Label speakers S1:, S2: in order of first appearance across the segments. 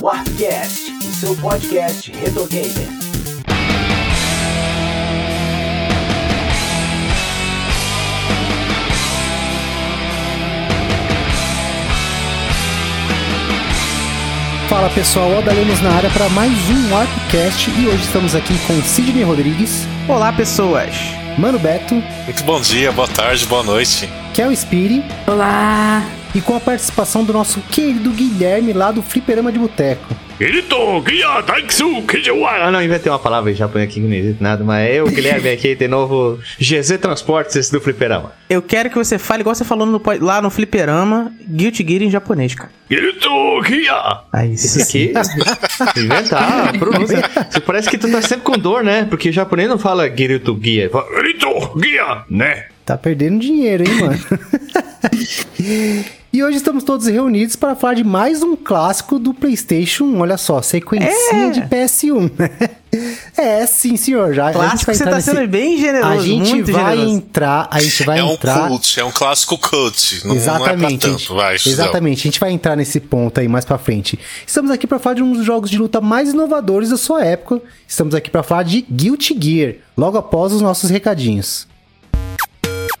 S1: Warpcast, o seu podcast retro gamer.
S2: Fala pessoal, Oda Lemos na área para mais um Warpcast e hoje estamos aqui com Sidney Rodrigues.
S3: Olá pessoas!
S2: Mano Beto.
S4: Muito bom dia, boa tarde, boa noite.
S2: Kel Spiri.
S5: Olá!
S2: E com a participação do nosso querido Guilherme lá do Fliperama de Boteco.
S3: Ah, não, inventei uma palavra em japonês aqui que não existe nada, mas eu, Guilherme, aqui de novo, GZ Transportes do Fliperama.
S6: Eu quero que você fale igual você falou no, lá no Fliperama, Guilty Gear em japonês, cara. Aí,
S3: Isso aqui, inventar, a pronúncia. Você parece que tu tá sempre com dor, né? Porque o japonês não fala Giruto Guia, fala Giruto Guia, né?
S2: Tá perdendo dinheiro, hein, mano? E hoje estamos todos reunidos para falar de mais um clássico do PlayStation 1. Olha só, sequencinha
S6: É.
S2: de PS1. é, sim, senhor. Já,
S6: Clássico, você
S2: entrar
S6: tá
S2: nesse-
S6: sendo bem generoso,
S2: A gente
S6: muito
S2: vai
S6: generoso.
S2: entrar, a gente vai
S4: é um
S2: entrar.
S4: cult, é um clássico cult. Não,
S2: Exatamente.
S4: não é
S2: a
S4: pra
S2: gente-
S4: tanto, vai,
S2: exatamente, a gente vai entrar nesse ponto aí mais pra frente. Estamos aqui pra falar de um dos jogos de luta mais inovadores da sua época. Estamos aqui pra falar de Guilty Gear, logo após os nossos recadinhos.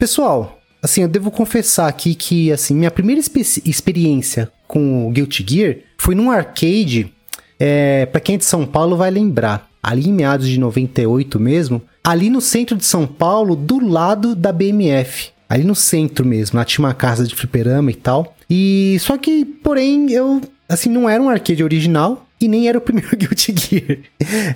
S2: Pessoal, assim, eu devo confessar aqui que, assim, minha primeira experiência com o Guilty Gear foi num arcade, é, para quem é de São Paulo vai lembrar, ali em meados de 98 mesmo, ali no centro de São Paulo, do lado da BMF. Ali no centro mesmo, lá tinha uma casa de fliperama e tal. E só que, porém, eu, assim, não era um arcade original, e nem era o primeiro Guilty Gear.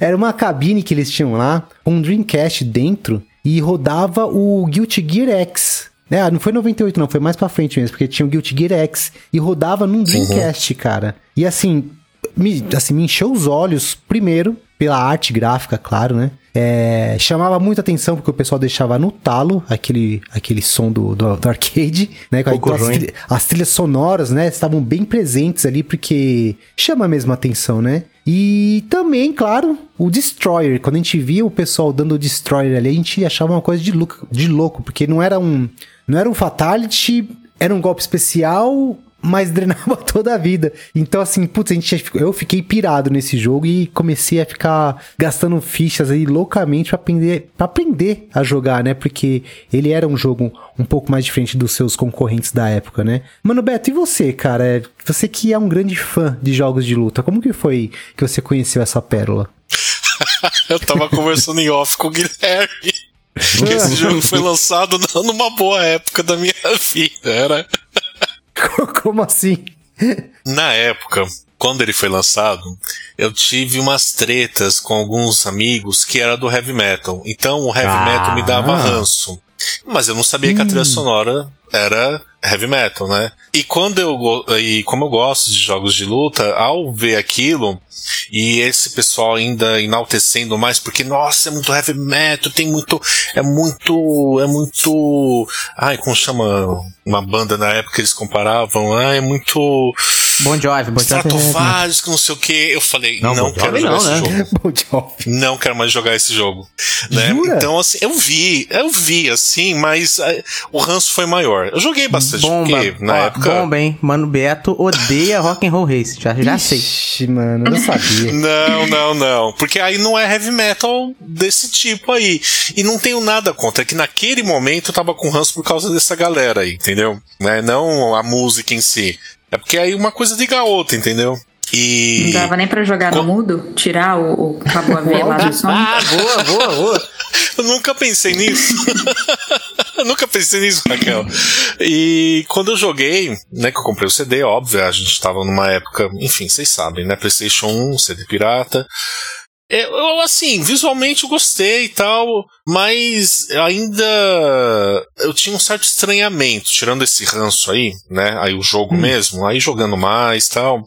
S2: Era uma cabine que eles tinham lá, com um Dreamcast dentro, e rodava o Guilty Gear X. É, não foi 98 não, foi mais pra frente mesmo, porque tinha o Guilty Gear X e rodava num Dreamcast, cara. E assim, me, assim, me encheu os olhos, primeiro, pela arte gráfica, claro, né? É, chamava muita atenção porque o pessoal deixava no talo aquele, aquele som do, do, do arcade, né? Então, as,
S3: ruim.
S2: tri- as trilhas sonoras, né? Estavam bem presentes ali porque chama mesmo a atenção, né? E também, claro, o Destroyer. Quando a gente via o pessoal dando o Destroyer ali, a gente achava uma coisa de louco, de louco porque não era um, não era um Fatality, era um golpe especial, mas drenava toda a vida. Então, assim, putz, a gente, eu fiquei pirado nesse jogo e comecei a ficar gastando fichas aí loucamente pra aprender, pra aprender a jogar, né? Porque ele era um jogo um pouco mais diferente dos seus concorrentes da época, né? Mano, Beto, e você, cara? É, Você que é um grande fã de jogos de luta, como que foi que você conheceu essa pérola?
S4: Eu tava conversando em off com o Guilherme. Que esse jogo foi lançado não numa boa época da minha vida. Era.
S2: como assim?
S4: Na época, quando ele foi lançado, eu tive umas tretas com alguns amigos que era do heavy metal. Então o heavy
S3: Ah.
S4: metal me dava ranço. Mas eu não sabia que a trilha sonora era heavy metal, né? E quando eu e como eu gosto de jogos de luta, ao ver aquilo e esse pessoal ainda enaltecendo mais porque nossa, é muito heavy metal, tem muito é muito é muito ai, como chama uma banda na época que eles comparavam? Ah, é muito
S6: Bon Jovi, Bon Jovi. é-
S4: Stratovarius, que não sei o que. Eu falei,
S3: Não,
S4: não,
S3: Bon
S4: quero
S3: Jovi
S4: jogar
S3: não,
S4: esse
S3: né?
S4: jogo.
S2: Bom job.
S4: Não quero mais jogar esse jogo. Né?
S2: Jura?
S4: Então, assim, eu vi, eu vi, assim, mas eh, o ranço foi maior. Eu joguei bastante,
S6: Bomba.
S4: porque na
S6: Ó,
S4: época.
S6: Bomba, hein? Mano Beto odeia Rock and Roll Race. Já, já sei.
S2: Ixi, mano, eu não sabia.
S4: Não, não, não. Porque aí não é heavy metal desse tipo aí. E não tenho nada contra. É que naquele momento eu tava com ranço por causa dessa galera aí, entendeu? Né? Não a música em si. É porque aí uma coisa liga a outra, entendeu? E.
S5: Não dava nem pra jogar no mudo? Tirar o, o cabo AV lá do som?
S3: Ah, boa, boa, boa.
S4: Eu nunca pensei nisso. eu nunca pensei nisso, Raquel. E quando eu joguei, né, que eu comprei o CD, óbvio, a gente tava numa época, enfim, vocês sabem, né, PlayStation 1, CD pirata. Eu, assim, visualmente eu gostei e tal, mas ainda eu tinha um certo estranhamento, tirando esse ranço aí, né? Aí o jogo hum. mesmo, aí jogando mais tal.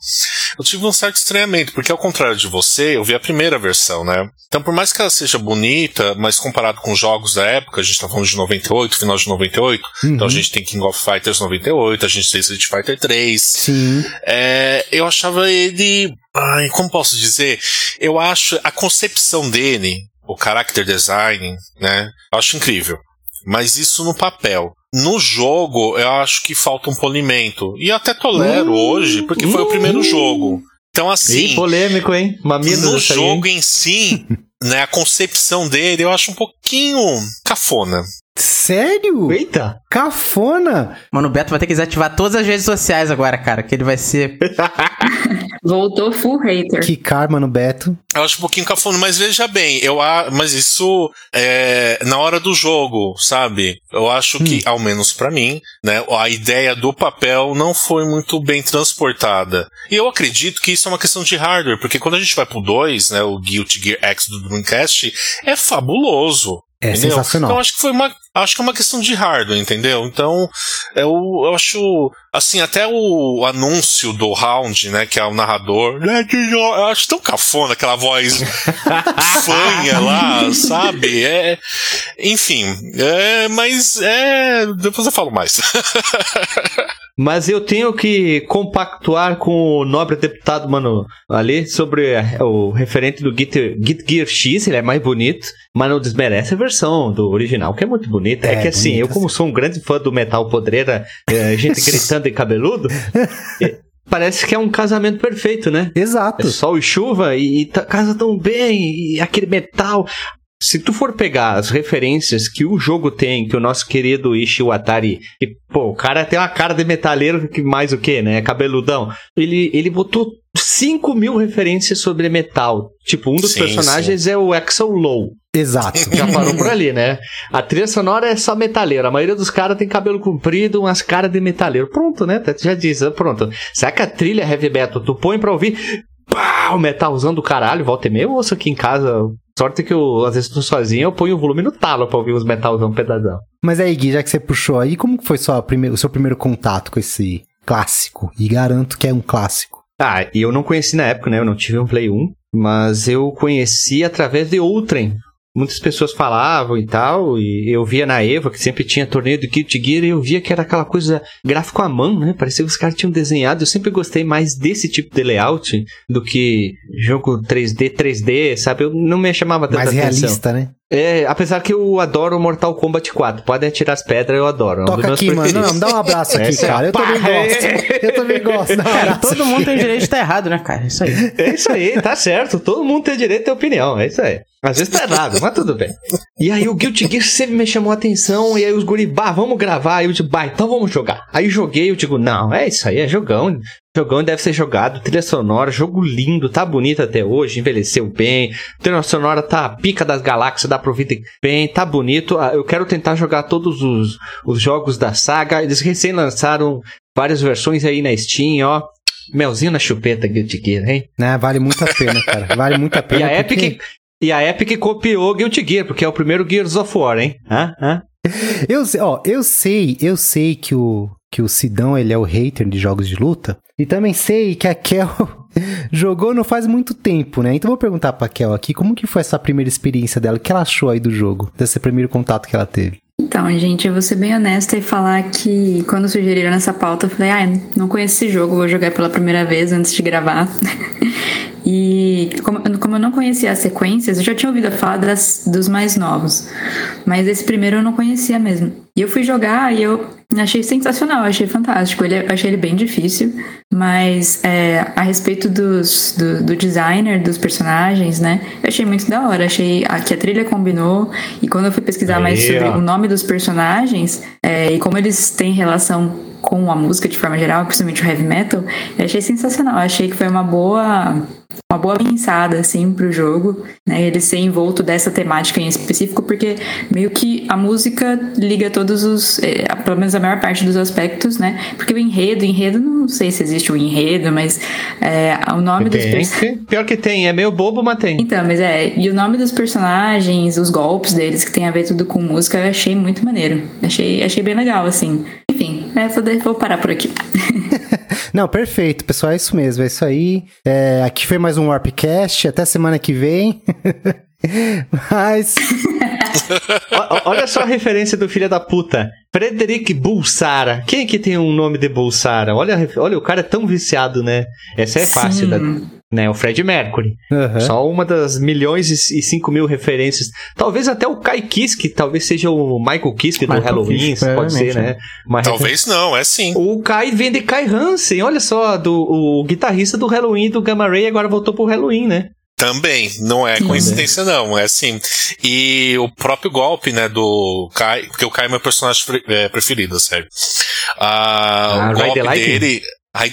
S4: Eu tive um certo estranhamento, porque ao contrário de você, eu vi a primeira versão, né? Então, por mais que ela seja bonita, mas comparado com jogos da época, a gente tá falando de 98, final de 98, uhum. então a gente tem King of Fighters 98, a gente tem Street Fighter 3.
S2: Sim.
S4: É, eu achava ele. Ai, como posso dizer? Eu acho a concepção dele, o character design, né? Eu acho incrível. Mas isso no papel. No jogo, eu acho que falta um polimento. E até tolero uh, hoje, porque foi o primeiro uh. jogo. Então, assim.
S3: Ih, polêmico, hein?
S4: Mamilo no jogo em si, né, a concepção dele eu acho um pouquinho cafona.
S2: Sério?
S3: Eita!
S2: Cafona!
S6: Mano, o Beto vai ter que desativar todas as redes sociais agora, cara, que ele vai ser.
S5: Voltou full hater.
S2: Que karma no Beto.
S4: Eu acho um pouquinho cafona, mas veja bem, eu mas isso é na hora do jogo, sabe? Eu acho hum. que, ao menos para mim, né, a ideia do papel não foi muito bem transportada. E eu acredito que isso é uma questão de hardware, porque quando a gente vai pro 2, né, o Guilty Gear X do Dreamcast, é fabuloso.
S2: É entendeu? sensacional.
S4: Então acho que foi uma, acho que é uma questão de hardware, entendeu? Então eu, eu acho, assim, até o anúncio do round, né, que é o narrador, eu acho tão cafona aquela voz fanha lá, sabe? É, enfim, é, mas é, depois eu falo mais.
S3: Mas eu tenho que compactuar com o nobre deputado, mano, ali, sobre o referente do Git, Git Gear X, ele é mais bonito, mas não desmerece a versão do original, que é muito bonita. É, é que assim, eu como sou um grande fã do metal podreira, é, gente gritando e cabeludo, é, parece que é um casamento perfeito, né?
S2: Exato.
S3: É sol e chuva e, e tá, casa tão bem, e aquele metal se tu for pegar as referências que o jogo tem, que o nosso querido Ishiwatari, que, pô, o cara tem uma cara de metaleiro que mais o que, né? Cabeludão. Ele, ele botou 5 mil referências sobre metal. Tipo, um dos sim, personagens sim. é o Axel Low.
S2: Exato.
S3: Já parou por ali, né? A trilha sonora é só metaleiro. A maioria dos caras tem cabelo comprido, umas caras de metaleiro. Pronto, né? Já diz, pronto. Será que a trilha heavy metal tu põe pra ouvir? Pá, o metalzão do caralho, volta e meia, eu ouço aqui em casa Sorte que eu, às vezes, tô sozinho, eu ponho o volume no talo pra ouvir os metalzão pedadão.
S2: Mas aí, Gui, já que você puxou aí, como foi sua primeir, o seu primeiro contato com esse clássico? E garanto que é um clássico.
S3: Ah, e eu não conheci na época, né? Eu não tive um Play 1, mas eu conheci através de Outrem, muitas pessoas falavam e tal, e eu via na Eva, que sempre tinha torneio do Guilty Gear, e eu via que era aquela coisa gráfico à mão, né? Parecia que os caras tinham desenhado. Eu sempre gostei mais desse tipo de layout do que jogo 3D, 3D, sabe? Eu não me chamava tanta
S2: mais
S3: atenção.
S2: Mais realista, né?
S3: É, apesar que eu adoro Mortal Kombat 4. Podem atirar as pedras, eu adoro.
S2: É Toca aqui, mano. Não, me dá um abraço aqui, é, cara. Eu também gosto. Eu também gosto.
S6: Cara, todo mundo tem direito de estar errado, né, cara? É isso aí.
S3: É isso aí, tá certo. Todo mundo tem direito de ter opinião. É isso aí. Às vezes tá errado, mas tudo bem. E aí o Guilty Gear sempre me chamou a atenção. E aí os guribá, vamos gravar. Aí eu digo, bah, então vamos jogar. Aí joguei, eu digo, não, é isso aí, é jogão. Jogão deve ser jogado, trilha sonora, jogo lindo, tá bonito até hoje, envelheceu bem. Trilha sonora tá pica das galáxias, dá pra ouvir bem, tá bonito. Ah, eu quero tentar jogar todos os, os jogos da saga. Eles recém lançaram várias versões aí na Steam, ó. Melzinho na chupeta, Guilty Gear, hein?
S2: Né, vale muito a pena, cara. Vale muito a pena.
S3: e a
S2: porque...
S3: Epic. E a Epic copiou Guilty Gear, porque é o primeiro Gears of War, hein? Hã? Hã?
S2: Eu, ó, eu sei, eu sei que o, que o Sidão ele é o hater de jogos de luta. E também sei que a Kel jogou não faz muito tempo, né? Então vou perguntar pra Kel aqui como que foi essa primeira experiência dela, o que ela achou aí do jogo, desse primeiro contato que ela teve.
S5: Então, gente, eu vou ser bem honesta e falar que quando sugeriram essa pauta, eu falei, ah, não conheço esse jogo, vou jogar pela primeira vez antes de gravar. E como, como, eu não conhecia as sequências, eu já tinha ouvido falar das, dos mais novos. Mas esse primeiro eu não conhecia mesmo. E eu fui jogar e eu achei sensacional, achei fantástico. Ele, achei ele bem difícil, mas é, a respeito dos, do, do, designer, dos personagens, né? Eu achei muito da hora. Achei que a trilha combinou. E quando eu fui pesquisar Aí, mais sobre ó. o nome dos personagens é, e como eles têm relação com a música de forma geral, principalmente o heavy metal, eu achei sensacional. Eu achei que foi uma boa uma boa pensada assim pro jogo, né? Ele ser envolto dessa temática em específico, porque meio que a música liga todos os, é, pelo menos a maior parte dos aspectos, né? Porque o enredo, enredo, não sei se existe o um enredo, mas é, o nome dos
S3: Tem,
S5: personagens.
S3: tem. Pior que tem, é meio bobo, mas tem.
S5: Então, mas é, e o nome dos personagens, os golpes deles, que tem a ver tudo com música, eu achei muito maneiro. Achei, achei bem legal, assim. Enfim, é, vou, vou parar por aqui.
S2: Não, perfeito, pessoal, é isso mesmo, é isso aí. É, aqui foi mais um Warpcast, até semana que vem. Mas,
S3: Olha só a referência do filho da puta. Frederic Bulsara. Quem é que tem um nome de Bulsara? Olha, olha, o cara é tão viciado, né? Essa é fácil, da, né? O Fred Mercury.
S2: Aham.
S3: Só uma das milhões e cinco mil referências. Talvez até o Kai Kiske, talvez seja o Michael Kiske do Halloween,
S6: Kiske,
S3: pode ser,
S6: provavelmente,
S3: né? Uma
S4: Talvez não, é sim.
S3: O Kai vem de Kai Hansen, olha só, do, o guitarrista do Halloween do Gamma Ray agora voltou pro Halloween, né?
S4: Também, não é coincidência não, é assim. E o próprio golpe, né, do Kai, porque o Kai é meu personagem é, preferido, sério. Ah,
S3: Ah,
S4: o golpe dele,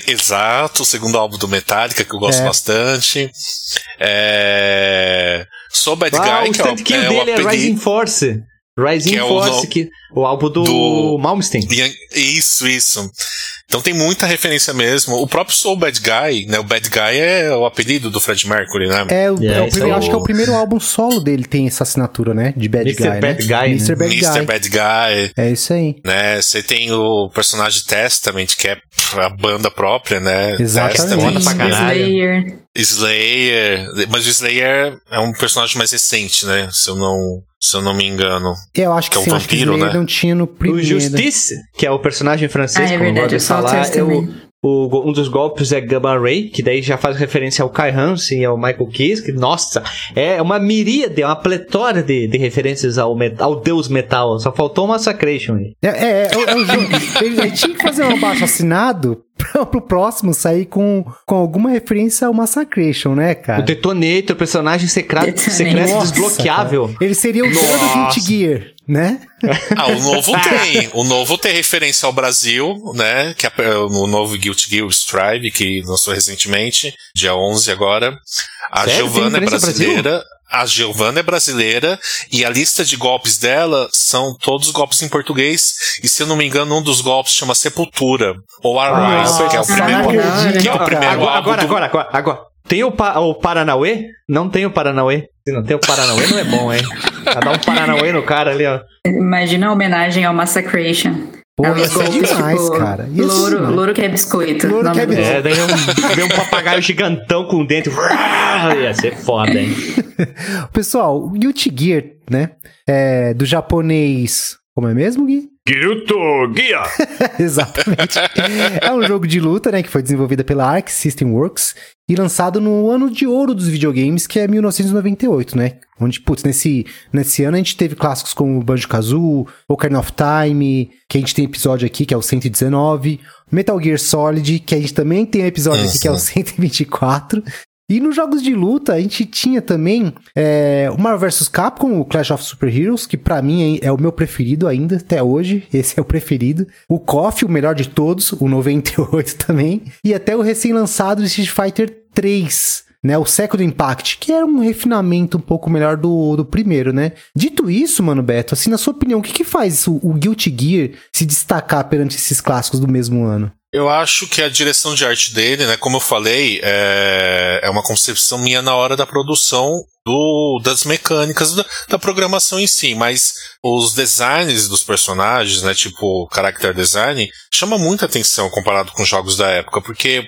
S4: exato, o segundo álbum do Metallica, que eu gosto
S2: É.
S4: bastante. É... Sou Bad
S3: Ah,
S4: Guy,
S3: o
S4: que é o, é o
S3: dele é Rising Force. Rising
S4: Que é o
S3: Force,
S4: no-
S3: que, o álbum do,
S4: do-
S3: Malmsteen.
S4: Isso, isso. Então tem muita referência mesmo. O próprio Soul Bad Guy, né? O Bad Guy é o apelido do Fred Mercury, né?
S2: é, o,
S3: Yeah,
S2: é o primeiro-
S4: é o-
S2: acho que é o primeiro álbum solo dele tem essa assinatura, né? De Bad
S3: Mr.
S2: Guy,
S3: Bad
S2: né?
S3: Guy, né?
S2: Mr. Bad
S4: Mr.
S2: Guy.
S4: Bad Guy,
S2: É isso aí.
S4: né? Você tem o personagem Testament, que é a banda própria, né?
S2: Exatamente.
S5: Slayer.
S4: Slayer. Mas o Slayer é um personagem mais recente, né? Se eu não, se eu não me engano.
S2: Eu acho que
S4: Que é um
S2: sim, acho que
S4: vampiro, né?
S2: não tinha no
S3: O
S2: primeiro.
S3: Justice, que é o personagem francês,
S5: Ah, é
S3: como eu
S5: verdade,
S3: gosto de
S5: eu
S3: falar, é o, o um dos golpes é Gamma Ray, que daí já faz referência ao Kai Hansen e ao Michael Kiske. Nossa, é uma miríade, é uma pletora de, de referências ao, met- ao deus metal. Só faltou o Massacration aí.
S2: É, é, é, o- é o jogo. Ele, tinha que fazer um abaixo assinado pra, pro próximo sair com, com alguma referência ao Massacration, né,
S3: O
S2: cara?
S3: Detonator, personagem secreto, secreto
S2: Nossa,
S3: desbloqueável.
S2: cara. Ele seria o dono do. Guilty Gear, né?
S4: Ah, o novo tem. O novo tem referência ao Brasil, né? Que é o novo Guilty Gear Strive, que lançou recentemente, dia 11 agora. A
S3: Sério?
S4: Giovanna é brasileira. A Giovanna é brasileira e a lista de golpes dela são todos golpes em português. E se eu não me engano, um dos golpes chama Sepultura. Ou Arise,
S3: Nossa,
S4: que é o primeiro, que é o primeiro
S3: Agora, agora, agora, agora, agora. Tem o, pa o Paranauê? Não tem o Paranauê. Se não tem o Paranauê, não é bom, hein? Vai dar um Paranauê no cara ali, ó.
S5: Imagina a homenagem ao Massacration.
S2: Pô,
S5: É,
S2: ia
S5: os
S2: ser
S5: golpes,
S2: demais,
S5: tipo,
S2: cara. Ser
S5: Louro,
S2: demais.
S5: louro que é biscoito.
S2: Louro que é biscoito.
S3: É, daí um, vem um papagaio gigantão com o dente. Ia ser foda, hein?
S2: Pessoal, o Guilty Gear, né? É, do japonês. Como é mesmo, Gui?
S3: Guilto Guia!
S2: Exatamente. é um jogo de luta, né? Que foi desenvolvida pela Arc System Works e lançado no ano de ouro dos videogames, que é 1998, né? Onde, putz, nesse, nesse ano a gente teve clássicos como Banjo-Kazooie, Ocarina of Time, que a gente tem episódio aqui, que é o 119, Metal Gear Solid, que a gente também tem episódio aqui, que é o
S4: Uhum.
S2: 124, e nos jogos de luta, a gente tinha também é, o Marvel vs Capcom, o Clash of Super Heroes, que pra mim é, o meu preferido ainda, até hoje. Esse é o preferido. O KOF, o melhor de todos, o 98 também. E até o recém-lançado Street Fighter 3. Né, o Second Impact, que era um refinamento um pouco melhor do, do primeiro, né? Dito isso, mano, Beto, assim, na sua opinião, o que, que faz o, o Guilty Gear se destacar perante esses clássicos do mesmo ano?
S4: Eu acho que a direção de arte dele, né, como eu falei, é, é uma concepção minha na hora da produção do, das mecânicas da, da programação em si, mas os designs dos personagens, né, tipo character design, chama muita atenção comparado com jogos da época, porque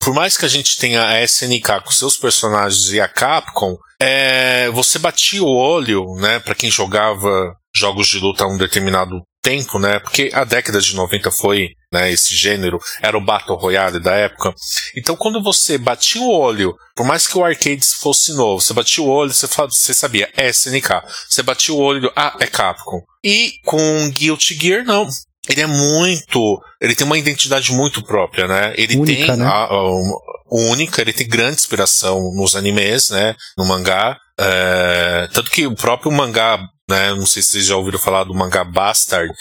S4: por mais que a gente tenha a SNK com seus personagens e a Capcom, é, você batia o olho, né, para quem jogava jogos de luta a um determinado tempo, né, porque a década de 90 foi, né, esse gênero, era o Battle Royale da época. Então quando você batia o olho, por mais que o arcade fosse novo, você batia o olho, você, fa- você sabia, é SNK. Você batia o olho, ah, é Capcom. E com Guilty Gear, não. Ele é muito. Ele tem uma identidade muito própria, né? Ele
S2: Única,
S4: tem
S2: né?
S4: a- a- única, ele tem grande inspiração nos animes, né? No mangá. É, tanto que o próprio mangá né? Não sei se vocês já ouviram falar do mangá Bastard.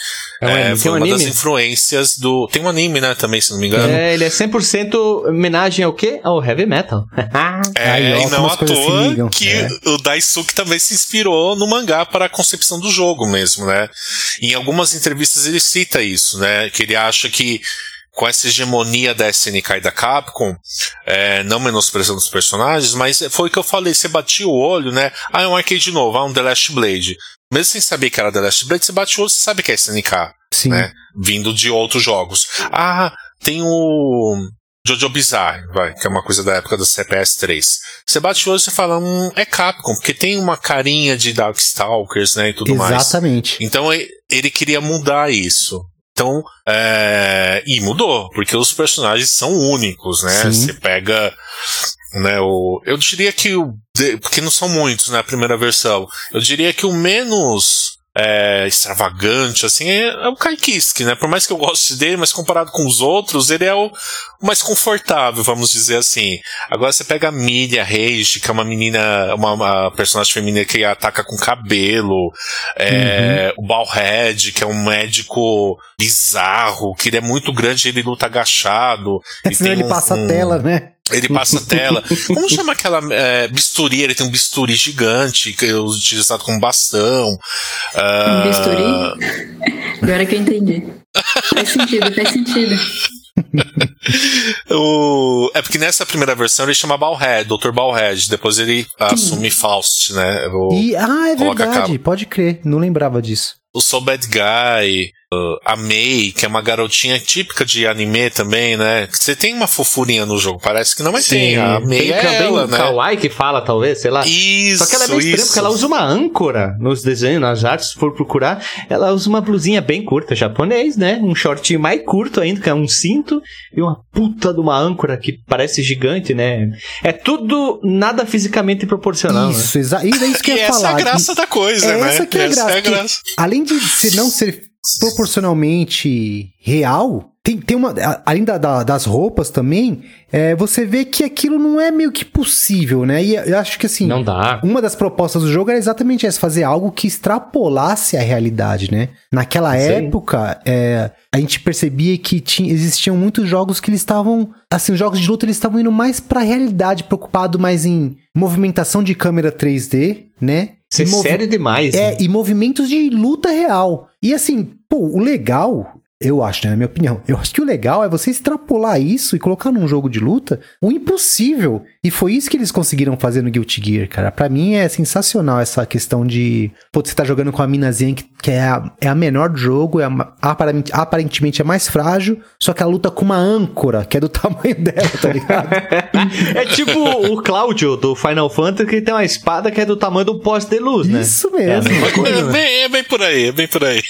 S3: É um anime,
S4: foi
S3: um
S4: uma das
S3: anime?
S4: influências do. Tem um anime, né, também, se não me engano.
S3: É, ele é 100% homenagem ao quê? Ao heavy metal.
S4: É,
S2: Aí, ó,
S4: e não à toa que
S2: É.
S4: o Daisuke também se inspirou no mangá para a concepção do jogo mesmo, né? Em algumas entrevistas ele cita isso, né? Que ele acha que com essa hegemonia da SNK e da Capcom, é, não menosprezando os personagens, mas foi o que eu falei, você batia o olho, né? Ah, é um arcade novo, ah, um The Last Blade. Mesmo sem saber que era The Last Blade, você bate o olho, você sabe que é SNK
S2: Sim.
S4: né? Vindo de outros jogos. Ah, tem o Jojo Bizarre, vai, que é uma coisa da época do CPS 3. Você bate o olho e você fala, hum, é Capcom, porque tem uma carinha de Darkstalkers, né, e tudo mais.
S2: Exatamente.
S4: Então ele queria mudar isso. Então, é, e mudou, porque os personagens são únicos, né?
S2: Sim.
S4: Você pega, né, o, eu diria que o, porque não são muitos, né, a primeira versão. Eu diria que o menos é, extravagante, assim, é, é o Kai Kiske, né? Por mais que eu goste dele, mas comparado com os outros, ele é o, mais confortável, vamos dizer assim. Agora você pega a Milia Rage, que é uma menina, uma, uma personagem feminina que ataca com cabelo, é, o Balhead, que é um médico bizarro, que ele é muito grande, ele luta agachado. e
S2: Senão
S4: tem
S2: ele
S4: um-
S2: passa a
S4: um-
S2: tela, né?
S4: Ele passa a tela. Como chama aquela é, bisturi? Ele tem um bisturi gigante, que é utilizado como bastão.
S5: Um
S4: Ah,
S5: bisturi? Agora que eu entendi. Faz sentido, faz sentido.
S4: o- É porque nessa primeira versão ele chama Balhead, Dr. Balhead. Depois ele assume Faust, né? O,
S2: E, ah, é verdade, pode crer, não lembrava disso.
S4: O So Bad Guy. uh, a Mei, que é uma garotinha típica de anime também, né? Você tem uma fofurinha no jogo, parece que não, mas tem. A Mei
S3: Tem
S4: é
S3: também
S4: ela,
S3: o
S4: né?
S3: Kawaii que fala, talvez, sei lá.
S4: Isso,
S3: Só que ela é bem estranha,
S4: isso.
S3: porque ela usa uma âncora nos desenhos, nas artes, se for procurar. Ela usa uma blusinha bem curta, japonês, né? Um shortinho mais curto ainda, que é um cinto, e uma puta de uma âncora que parece gigante, né? É tudo nada fisicamente proporcional, né?
S2: isso, exa e é isso que eu
S4: E
S2: ia
S4: essa
S2: falar.
S4: é a graça da coisa,
S2: é
S4: né?
S2: essa que é a
S4: Essa
S2: graça.
S4: é a
S2: que,
S4: graça.
S2: além de ser, não ser proporcionalmente real, tem, tem uma. Além da- da- das roupas também, é, você vê que aquilo não é meio que possível, né? E eu acho que assim.
S3: Não dá.
S2: Uma das propostas do jogo era exatamente essa, fazer algo que extrapolasse a realidade, né? Naquela
S3: Sim.
S2: época, é, a gente percebia que tinha, existiam muitos jogos que eles estavam, assim, os jogos de luta eles estavam indo mais pra realidade, preocupado mais em movimentação de câmera 3D, né? E movi-
S3: sério demais.
S2: É,
S3: né?
S2: e movimentos de luta real. E assim, pô, o legal, eu acho, né, na minha opinião, eu acho que o legal é você extrapolar isso e colocar num jogo de luta o impossível. E foi isso que eles conseguiram fazer no Guilty Gear, cara. Pra mim é sensacional essa questão de, pô, você tá jogando com a minazinha que, que é, a, é a menor do jogo, é a aparentemente, aparentemente é mais frágil, só que ela luta com uma âncora, que é do tamanho dela, tá ligado?
S3: É tipo o Cláudio do Final Fantasy que tem uma espada que é do tamanho do poste de luz, né?
S2: Isso
S3: É a
S2: mesmo.
S4: É
S3: coisa, né?
S4: bem, é bem por aí, é bem por aí.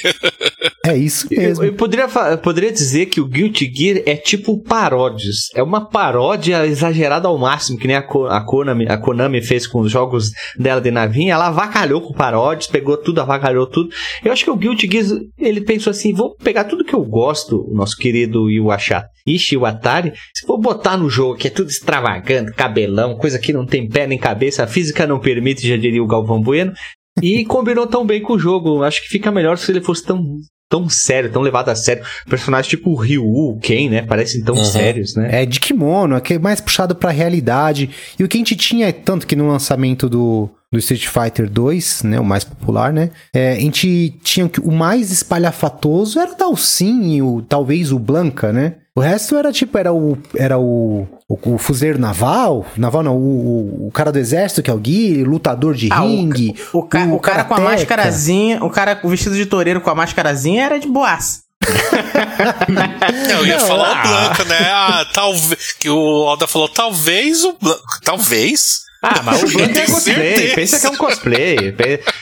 S2: É isso
S3: Eu,
S2: mesmo.
S3: eu poderia, fa- eu poderia dizer que o Guilty Gear é tipo paródias. É uma paródia exagerada ao máximo, que nem a, Ko- a, Konami, a Konami fez com os jogos dela de navinha. Ela avacalhou com paródias, pegou tudo, avacalhou tudo. Eu acho que o Guilty Gear, ele pensou assim, vou pegar tudo que eu gosto, o nosso querido Iwasha Ishi Iwatari, vou botar no jogo que é tudo extravagante, cabelão, coisa que não tem pé nem cabeça, a física não permite, já diria o Galvão Bueno. E combinou tão bem com o jogo. Acho que fica melhor se ele fosse tão tão sério, tão levado a sério. Personagens tipo o Ryu, o Ken, né? Parecem tão
S4: Uhum.
S3: sérios, né?
S2: É de kimono, que é mais puxado pra realidade. E o que a gente tinha, tanto que no lançamento do, do Street Fighter 2, né, o mais popular, né, é, a gente tinha que o mais espalhafatoso era o Dalsin e o, talvez o Blanca, né? O resto era tipo, era o, era o, o, o fuzileiro naval, naval não, o, o, o cara do exército, que é o Gui, lutador de
S6: Ah, o-
S2: ringue.
S6: O, ca- o cara com a máscarazinha, o cara com o vestido de toureiro com a máscarazinha era de boas.
S4: Eu ia
S2: Não,
S4: falar
S2: ah.
S4: o Blanca, né? Ah, talvez. Que o Oda falou, talvez o Blanca. Talvez.
S3: Ah, mas o Blanca é cosplay. Pensa que é um cosplay.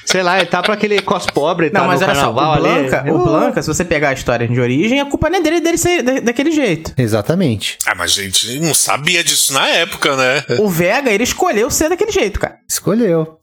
S3: Sei lá, ele tá pra aquele cos pobre, tá
S6: Não, mas
S3: no
S6: olha só, o Blanca,
S3: ali.
S6: o Blanca, se você pegar a história de origem, a culpa não é dele, dele ser da- daquele jeito.
S2: Exatamente.
S4: Ah, mas a gente não sabia disso na época, né?
S6: O Vega, ele escolheu ser daquele jeito, cara.
S2: Escolheu.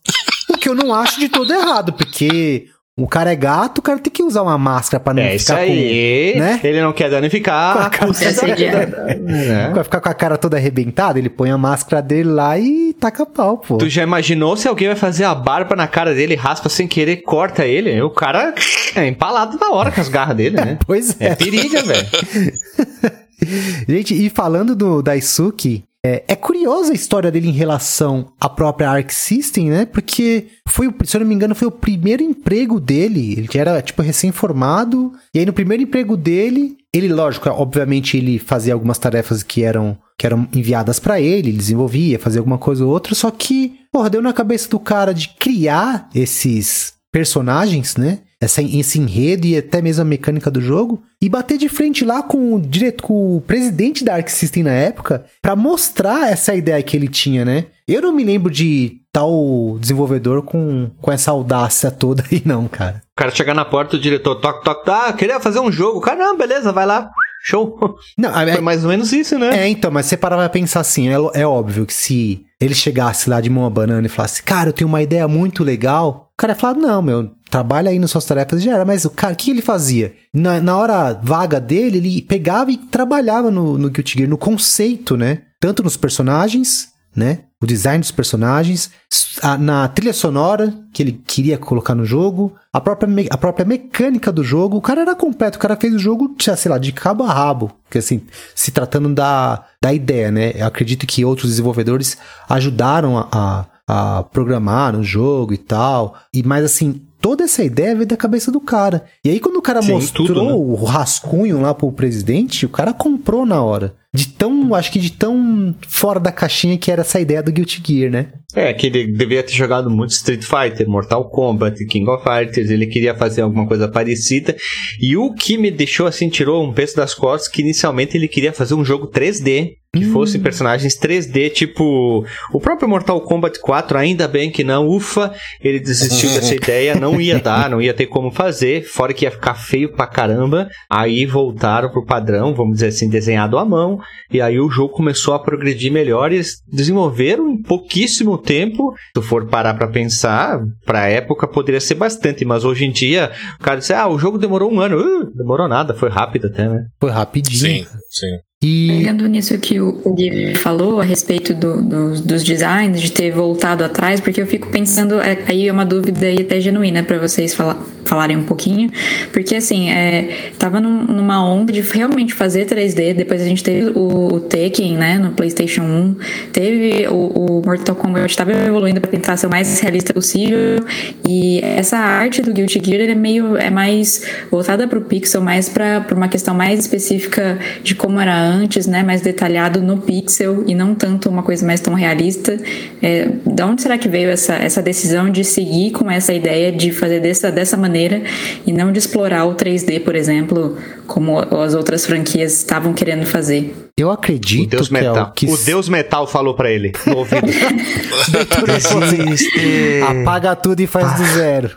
S2: o que eu não acho de todo errado, porque O cara é gato, o cara tem que usar uma máscara pra não
S3: É isso
S2: ficar
S3: aí.
S2: com. Né?
S3: Ele não quer danificar.
S2: Com a
S3: a
S2: cara-
S3: custa
S5: Essa
S3: da-
S5: ideia.
S3: né?
S2: Vai ficar com a cara toda arrebentada, ele põe a máscara dele lá e taca pau, pô.
S3: Tu já imaginou se alguém vai fazer a barba na cara dele, raspa sem querer, corta ele? O cara é empalado na hora com as garras dele, né?
S2: Pois
S3: É
S2: é.
S3: periga, velho.
S2: Gente, e falando do Daisuke, é, é curiosa a história dele em relação à própria Arc System, né? Porque foi, se eu não me engano, foi o primeiro emprego dele. Ele era, tipo, recém-formado. E aí, no primeiro emprego dele, ele, lógico, obviamente, ele fazia algumas tarefas que eram, que eram enviadas pra ele, ele desenvolvia, fazia alguma coisa ou outra. Só que, porra, deu na cabeça do cara de criar esses personagens, né? Essa, esse enredo e até mesmo a mecânica do jogo. E bater de frente lá com o, direto, com o presidente da Arc System na época pra mostrar essa ideia que ele tinha, né? Eu não me lembro de tal desenvolvedor com, com essa audácia toda aí, não, cara.
S3: O cara chegar na porta, o diretor toque, toque, tá, queria fazer um jogo. O cara, não, beleza, vai lá. Show.
S2: Não, é,
S3: Foi mais ou menos isso, né?
S2: é, então, mas você parava pra pensar assim, é, é óbvio que se ele chegasse lá de mão a banana e falasse, cara, eu tenho uma ideia muito legal, cara ia falar, não, meu, trabalha aí nas suas tarefas e já era. Mas o cara, o que ele fazia? Na, na hora vaga dele, ele pegava e trabalhava no, no Guilty Gear, no conceito, né? Tanto nos personagens, né? O design dos personagens, a- na trilha sonora que ele queria colocar no jogo, a própria, me- a própria mecânica do jogo. O cara era completo, o cara fez o jogo, sei lá, de cabo a rabo. Porque assim, se tratando da, da ideia, né? Eu acredito que outros desenvolvedores ajudaram a, a, a programar no jogo e tal. E mais assim, toda essa ideia veio da cabeça do cara. E aí, quando o cara
S3: Sim,
S2: mostrou
S3: tudo, né?
S2: o rascunho lá pro presidente, o cara comprou na hora. De tão, acho que de tão fora da caixinha que era essa ideia do Guilty Gear, né?
S3: É, que ele devia ter jogado muito Street Fighter, Mortal Kombat, King of Fighters, ele queria fazer alguma coisa parecida. E o que me deixou assim, tirou um peso das costas, que inicialmente ele queria fazer um jogo 3D, que fosse personagens 3D, tipo o próprio Mortal Kombat 4, ainda bem que não, ufa, ele desistiu dessa ideia, não ia dar, não ia ter como fazer, fora que ia ficar feio pra caramba. Aí voltaram pro padrão, vamos dizer assim, desenhado à mão, e aí o jogo começou a progredir melhor e eles desenvolveram em pouquíssimo tempo. Se tu for parar pra pensar, pra época poderia ser bastante, mas hoje em dia o cara disse: Ah, o jogo demorou um ano. Uh, demorou nada, foi rápido até, né?
S2: Foi rapidinho.
S4: Sim, sim.
S2: E
S5: Pegando nisso que o o Gui falou a respeito do- dos- dos designs, de ter voltado atrás, porque eu fico pensando, é, aí é uma dúvida aí até genuína para vocês fala- falarem um pouquinho, porque assim, é, tava num- numa onda de realmente fazer 3D, depois a gente teve o, o Tekken, né, no PlayStation 1, teve o, o Mortal Kombat, estava evoluindo para tentar ser o mais realista possível, e essa arte do Guilty Gear ele é meio, é mais voltada pro pixel, mais para uma questão mais específica de como era né, mais detalhado no pixel e não tanto uma coisa mais tão realista. É, da onde será que veio essa, essa decisão de seguir com essa ideia de fazer dessa, dessa maneira e não de explorar o 3D, por exemplo, como as outras franquias estavam querendo fazer?
S2: eu
S3: O
S2: acredito
S3: Deus
S2: que é
S3: Metal.
S2: o que
S3: O Deus Metal falou pra ele no ouvido.
S2: apaga tudo e faz do zero.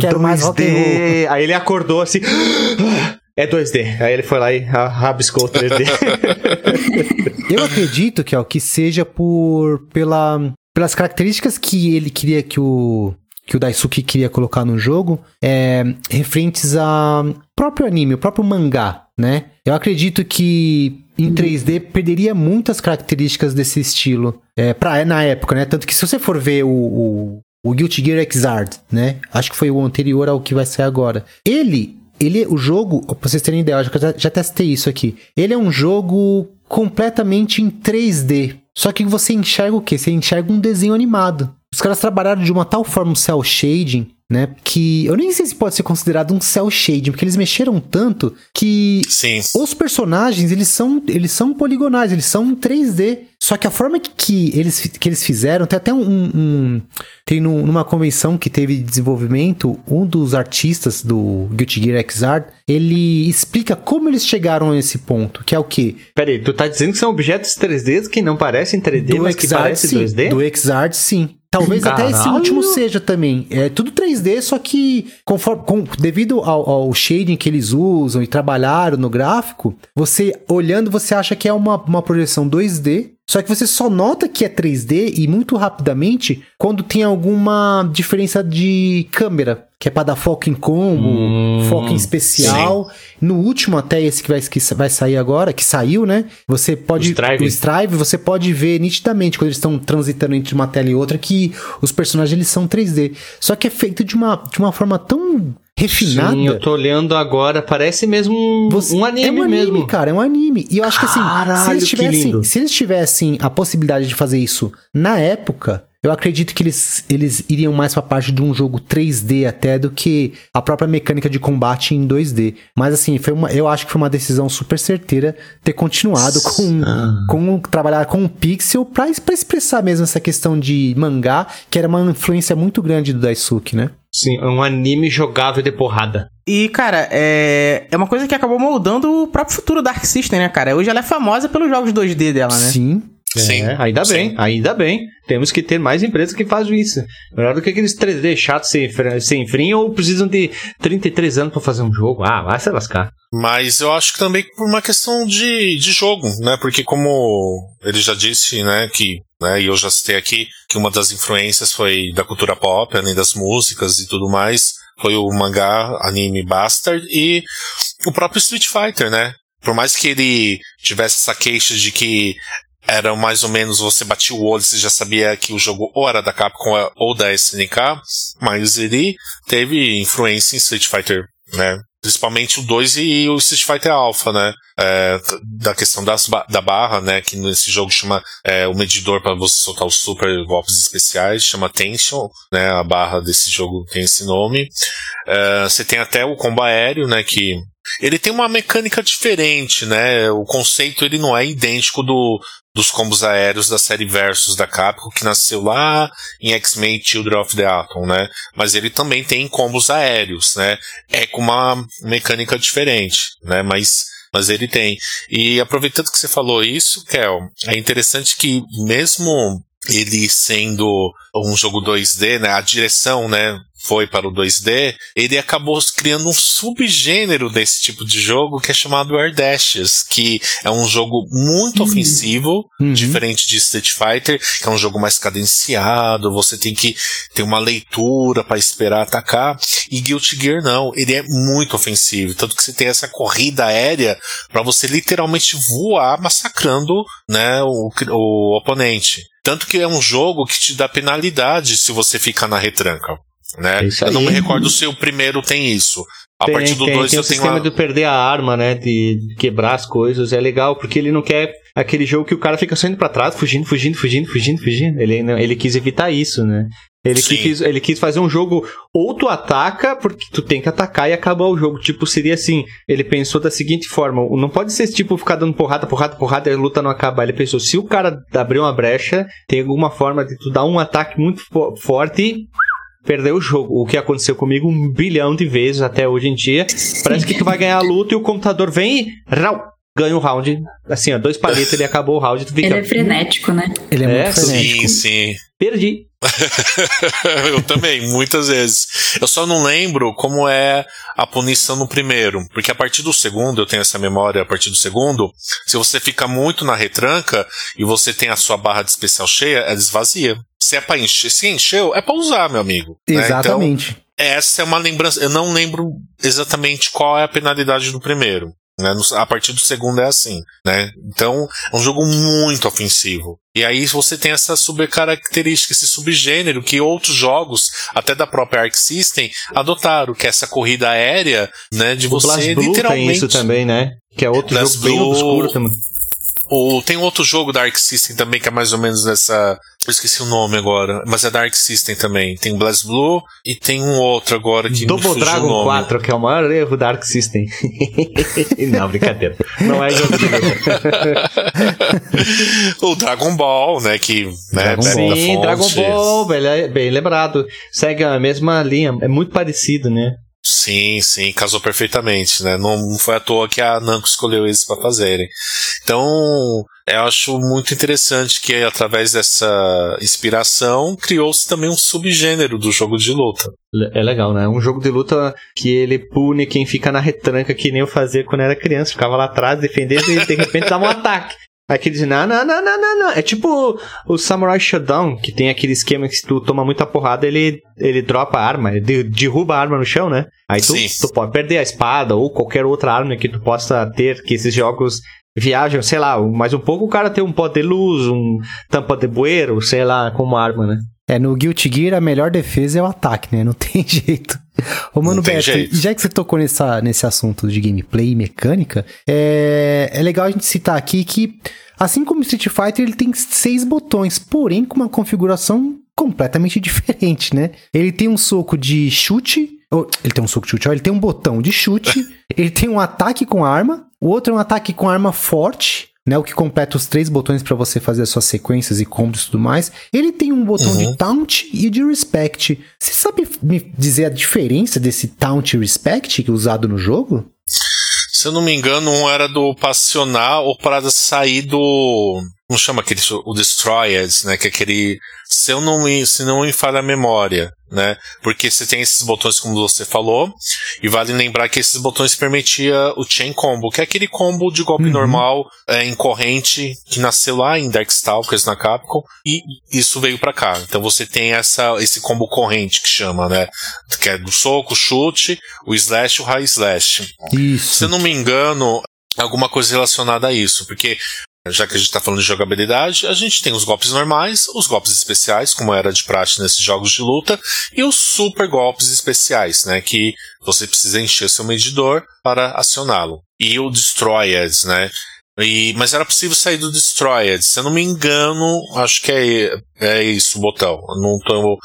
S2: Quero mais rock and roll.
S3: 2D. Aí ele acordou assim. É 2D. Aí ele foi lá e ra- rabiscou o 3D.
S2: Eu acredito que o que seja por pela, pelas características que ele queria que o que o Daisuke queria colocar no jogo, é, referentes ao próprio anime, o próprio mangá, né? Eu acredito que em 3D perderia muitas características desse estilo é, pra, na época, né? Tanto que se você for ver o, o, o Guilty Gear Xrd, né? Acho que foi o anterior ao que vai sair agora. Ele ele, o jogo, pra vocês terem ideia, eu já, já testei isso aqui. Ele é um jogo completamente em 3D. Só que você enxerga o quê? Você enxerga um desenho animado. Os caras trabalharam de uma tal forma o cel shading, né? Que eu nem sei se pode ser considerado um cel shading, porque eles mexeram tanto que
S4: Sim.
S2: os personagens, eles são, eles são poligonais, eles são 3D. Só que a forma que, que, eles, que eles fizeram, tem até um. um- tem num- numa convenção que teve de desenvolvimento, um dos artistas do Guilty Gear Xrd, ele explica como eles chegaram a esse ponto, que é o quê?
S3: Peraí, tu tá dizendo que são objetos 3D que não parecem 3D, mas que parecem
S2: sim.
S3: 2D?
S2: Do Xrd, sim. Talvez até esse
S3: Caralho!
S2: último seja também. É tudo 3D, só que conforme, com- devido ao, ao shading que eles usam e trabalharam no gráfico, você olhando, você acha que é uma, uma projeção 2D, só que você só nota que é 3D e muito rapidamente quando tem alguma diferença de câmera. Que é pra dar foco em combo,
S3: Hum,
S2: foco em especial. No último, até esse que vai, que vai sair agora, que saiu, né? Você pode.
S3: O Strive.
S2: o Strive, você pode ver nitidamente quando eles estão transitando entre uma tela e outra que os personagens eles são 3D. Só que é feito de uma, de uma forma tão refinada.
S3: Sim, eu tô olhando agora, parece mesmo um,
S2: Você-
S3: um anime,
S2: é um anime,
S3: mesmo.
S2: cara, é um anime. E eu acho que assim, se
S3: Caralho,
S2: eles, tivessem, se eles tivessem a possibilidade de fazer isso na época, eu acredito que eles, eles iriam mais pra parte de um jogo 3D até do que a própria mecânica de combate em 2D. Mas assim, foi uma, eu acho que foi uma decisão super certeira ter continuado com, com trabalhar com o pixel pra, pra expressar mesmo essa questão de mangá, que era uma influência muito grande do Daisuke, né?
S3: Sim, é um anime jogável de porrada.
S6: E, cara, é, é uma coisa que acabou moldando o próprio futuro da Arc System, né, cara? Hoje ela é famosa pelos jogos 2D dela, né?
S2: Sim.
S4: Sim.
S3: É, ainda
S4: Sim.
S3: bem, ainda bem. Temos que ter mais empresas que fazem isso. Melhor do que aqueles 3D chatos sem, sem frim ou precisam de 33 anos pra fazer um jogo. Ah, vai se lascar.
S4: Mas eu acho que também por uma questão de, de jogo, né? Porque como ele já disse, né, que, né, e eu já citei aqui, que uma das influências foi da cultura pop, além das músicas e tudo mais, foi o mangá, anime Bastard e o próprio Street Fighter, né? Por mais que ele tivesse essa queixa de que era mais ou menos você batia o olho você já sabia que o jogo ou era da Capcom ou da SNK, mas ele teve influência em Street Fighter, né? Principalmente o 2 e o Street Fighter Alpha, né? É, da questão das da barra, né? Que nesse jogo chama é, o medidor para você soltar os super golpes especiais, chama Tension, né? A barra desse jogo tem esse nome. É, você tem até o combo aéreo, né? Que ele tem uma mecânica diferente, né? O conceito ele não é idêntico do, dos combos aéreos da série Versus da Capcom, que nasceu lá em X-Men Children of the Atom, né? Mas ele também tem combos aéreos, né? É com uma mecânica diferente, né? Mas, mas ele tem. E aproveitando que você falou isso, Kel, é interessante que mesmo ele sendo um jogo 2D, né? A direção, né? Foi para o 2D, ele acabou criando um subgênero desse tipo de jogo que é chamado Air Dashes, que é um jogo muito ofensivo,
S2: Uhum.
S4: diferente de Street Fighter, que é um jogo mais cadenciado, você tem que ter uma leitura para esperar atacar. E Guilty Gear não, ele é muito ofensivo, tanto que você tem essa corrida aérea para você literalmente voar massacrando, né, o, o oponente. Tanto que é um jogo que te dá penalidade se você ficar na retranca. Né?
S3: É
S4: eu não me recordo se o primeiro tem isso. A
S3: tem,
S4: partir do
S3: tem,
S4: 2
S3: tem
S4: eu
S3: o
S4: tenho
S3: sistema
S4: a...
S3: de perder a arma, né? De quebrar as coisas. É legal, porque ele não quer aquele jogo que o cara fica só indo pra trás, fugindo, fugindo, fugindo, fugindo, fugindo. Ele, não- ele quis evitar isso, né? Ele
S4: Sim.
S3: quis, ele quis fazer um jogo ou tu ataca, porque tu tem que atacar e acabar o jogo. Tipo, seria assim, ele pensou da seguinte forma, não pode ser tipo ficar dando porrada, porrada, porrada e a luta não acabar. Ele pensou, se o cara abrir uma brecha, tem alguma forma de tu dar um ataque muito fo- forte e perder o jogo. O que aconteceu comigo um bilhão de vezes até hoje em dia. Parece que tu vai ganhar a luta e o computador vem e rau, ganha um round. Assim, ó, dois palitos, ele acabou o round, tu fica.
S5: Ele é frenético, né?
S2: Ele é,
S3: É,
S2: muito frenético.
S4: Sim, sim.
S3: Perdi.
S4: eu também, muitas vezes. Eu só não lembro como é a punição no primeiro. Porque a partir do segundo, eu tenho essa memória a partir do segundo, se você fica muito na retranca e você tem a sua barra de especial cheia, ela esvazia. Se é pra encher, se encheu, é pra usar, meu amigo. né? Então,
S2: Exatamente.
S4: essa é uma lembrança. Eu não lembro exatamente qual é a penalidade do primeiro. Né? A partir do segundo é assim, né? Então, é um jogo muito ofensivo. E aí você tem essa subcaracterística, esse subgênero que outros jogos, até da própria Arc System, adotaram, que é essa corrida aérea, né? De
S3: O
S4: você
S3: Blast Blue
S4: literalmente.
S3: tem isso também, né? Que é outro
S4: Blast
S3: jogo bem
S4: Blue-
S3: obscuro também.
S4: Ou tem outro jogo da Arc System também que é mais ou menos nessa. Eu esqueci o nome agora, mas é da Arc System também. Tem Blast Blue e tem um outro agora que me
S3: Double
S4: fugiu o
S3: Dragon
S4: nome.
S3: 4, que é o maior erro da Arc System. não, brincadeira. Não é jogo de
S4: o Dragon Ball, né? Que né,
S2: Dragon Ball.
S3: Sim. Dragon Ball, bem, bem lembrado. Segue a mesma linha, é muito parecido, né?
S4: Sim, sim, casou perfeitamente, né? Não, foi à toa que a Namco escolheu eles para fazerem. Então, eu acho muito interessante que através dessa inspiração criou-se também um subgênero do jogo de luta.
S3: É legal, né? Um jogo de luta que ele pune quem fica na retranca, que nem eu fazia quando era criança. Ficava lá atrás defendendo e de repente dava um ataque. Aí que dizem, não, não, não, não, não, não. É tipo o Samurai Shodown, que tem aquele esquema que se tu toma muita porrada, ele, ele dropa a arma, ele derruba a arma no chão, né? Aí tu,
S4: Sim.
S3: tu pode perder a espada ou qualquer outra arma que tu possa ter, que esses jogos viajam, sei lá, mais um pouco o cara tem um pote de luz, um tampa de bueiro, sei lá, como arma, né?
S2: É, no Guilty Gear a melhor defesa é o ataque, né? Não tem jeito. Ô, Mano
S4: Não tem
S2: Beto,
S4: jeito.
S2: já que você tocou nessa, nesse assunto de gameplay e mecânica, é, é legal a gente citar aqui que, assim como Street Fighter, ele tem seis botões, porém com uma configuração completamente diferente, né? Ele tem um soco de chute, ou, ele tem um soco de chute, ó, ele tem um botão de chute, ele tem um ataque com arma, o outro é um ataque com arma forte, né, o que completa os três botões para você fazer as suas sequências e combos e tudo mais. Ele tem um botão de taunt e de respect. Você sabe me dizer a diferença desse taunt e respect que é usado no jogo?
S4: Se eu não me engano, um era do passionar ou para sair do. Como chama aquele? O Destroyed, né? Que é aquele. Se eu não me, se não me falha a memória, né? Porque você tem esses botões, como você falou, e vale lembrar que esses botões permitia o Chain Combo, que é aquele combo de golpe normal, é, em corrente, que nasceu lá em Darkstalkers na Capcom, e isso veio pra cá. Então você tem essa, esse combo corrente que chama, né? Que é do soco, chute, o slash e o high slash. Se
S2: Isso.
S4: eu não me engano, alguma coisa relacionada a isso, porque já que a gente está falando de jogabilidade, a gente tem os golpes normais, os golpes especiais, como era de praxe nesses jogos de luta, e os super golpes especiais, né, que você precisa encher seu medidor para acioná-lo. E o Destroyed, né, e, mas era possível sair do Destroyed. Se eu não me engano, acho que é, é isso o botão. Eu não tô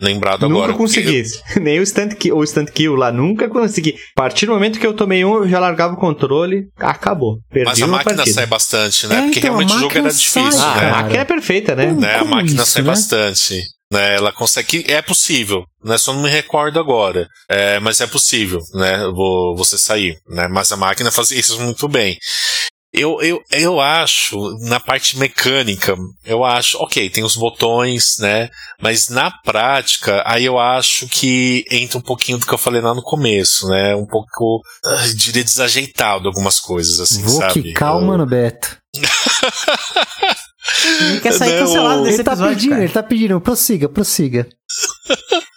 S4: lembrado agora.
S3: nunca consegui. Nem o instant kill, o instant kill lá, nunca consegui. A partir do momento que eu tomei um, eu já largava o controle, acabou. Perdi
S4: Mas a máquina
S3: partida.
S4: sai bastante, né?
S2: É,
S4: Porque
S2: então,
S4: realmente o jogo era difícil,
S2: sai,
S3: Ah,
S4: né?
S3: a máquina é perfeita, né?
S2: Como
S4: né? A máquina
S2: isso,
S4: sai
S2: né?
S4: bastante. Né? Ela consegue. É possível, né? Só não me recordo agora. É, mas é possível, né? Vo- Você sair, né? Mas a máquina fazia isso muito bem. Eu, eu, eu acho, na parte mecânica, eu acho, ok, tem os botões, né? Mas na prática, aí eu acho que entra um pouquinho do que eu falei lá no começo, né? Um pouco, ah, diria, desajeitado algumas coisas, assim,
S2: Vou
S4: sabe?
S2: que calma, no Beto.
S6: Ele quer sair
S4: Não,
S6: cancelado desse
S2: Ele tá
S6: episódio,
S2: pedindo,
S6: cara.
S2: ele tá pedindo, prossiga, prossiga.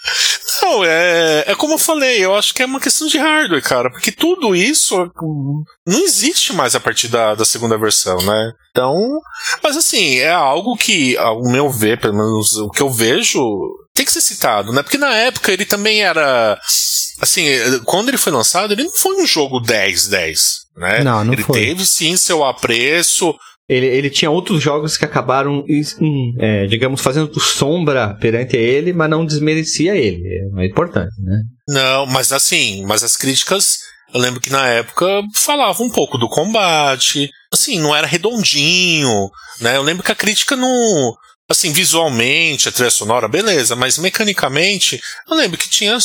S4: Não, é, é como eu falei, eu acho que é uma questão de hardware, cara, porque tudo isso não existe mais a partir da, da segunda versão, né? Então, mas assim, é algo que, ao meu ver, pelo menos o que eu vejo, tem que ser citado, né? Porque na época ele também era. Assim, quando ele foi lançado, ele não foi um jogo 10-10, né?
S2: Não, não
S4: ele
S2: foi.
S4: teve sim seu apreço,
S3: Ele, ele tinha outros jogos que acabaram, é, digamos, fazendo sombra perante ele, mas não desmerecia ele. É importante, né?
S4: Não, mas assim, mas as críticas, eu lembro que na época falavam um pouco do combate, assim, não era redondinho, né? Eu lembro que a crítica não, assim, visualmente, a trilha sonora, beleza, mas mecanicamente, eu lembro que tinha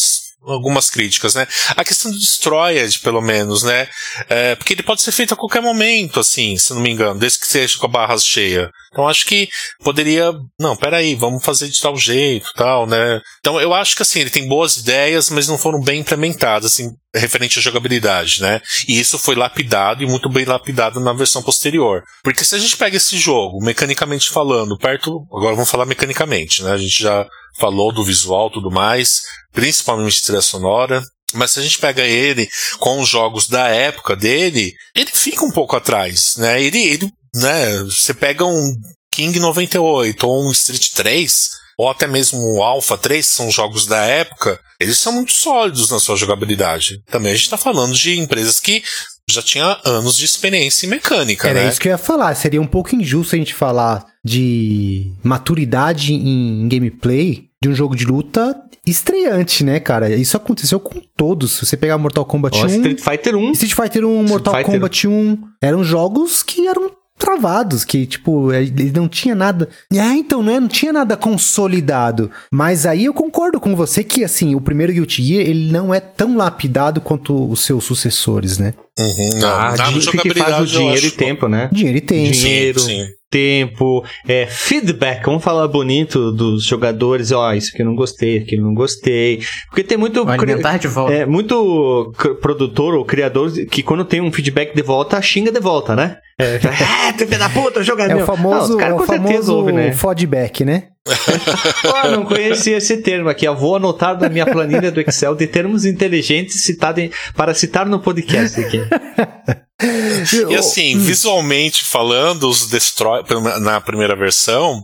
S4: algumas críticas, né? A questão do Destroyed, pelo menos, né? É, porque ele pode ser feito a qualquer momento, assim, se não me engano, desde que seja com a barra cheia. Então acho que poderia. Não, peraí, vamos fazer de tal jeito tal, né? Então eu acho que assim, ele tem boas ideias, mas não foram bem implementadas, assim, referente à jogabilidade, né? E isso foi lapidado e muito bem lapidado na versão posterior. Porque se a gente pega esse jogo, mecanicamente falando, perto. Agora vamos falar mecanicamente, né? A gente já falou do visual tudo mais, principalmente trilha sonora. Mas se a gente pega ele com os jogos da época dele, ele fica um pouco atrás, né? Ele, ele né? Você pega um King 98 ou um Street 3, ou até mesmo o Alpha 3, que são jogos da época, eles são muito sólidos na sua jogabilidade. Também a gente tá falando de empresas que já tinha anos de experiência em mecânica,
S2: Era
S4: né?
S2: isso que eu ia falar. Seria um pouco injusto a gente falar de maturidade em gameplay de um jogo de luta estreante, né, cara? Isso aconteceu com todos. Se você pegar Mortal Kombat
S3: Ó,
S2: 1,
S3: Street Fighter 1.
S2: Street Fighter 1, Mortal
S3: Fighter.
S2: Kombat 1, eram jogos que eram travados, que, tipo, ele não tinha nada. É, então, né? Não tinha nada consolidado. Mas aí eu concordo com você que, assim, o primeiro Guilty Gear, ele não é tão lapidado quanto os seus sucessores, né?
S4: Uhum, não,
S3: Ah, o que faz o dinheiro
S4: acho-
S3: e tempo, né?
S2: Dinheiro e tempo.
S3: Dinheiro.
S4: Sim, sim.
S3: tempo, é, feedback, vamos falar bonito dos jogadores, ó, isso aqui eu não gostei, aquilo eu não gostei. Porque tem muito.
S6: Alimentar de volta.
S3: É, muito produtor ou criador que quando tem um feedback de volta, xinga de volta, né? É, é tu filho da puta, jogador.
S2: É o
S3: Não,
S2: famoso,
S3: os caras
S2: é o
S3: com certeza
S2: famoso
S3: ouvem, né?
S2: feedback, né?
S3: Pô, não conhecia esse termo aqui. Eu vou anotar na minha planilha do Excel de termos inteligentes citado em- para citar no podcast aqui.
S4: E assim, visualmente falando, os Destroy na primeira versão,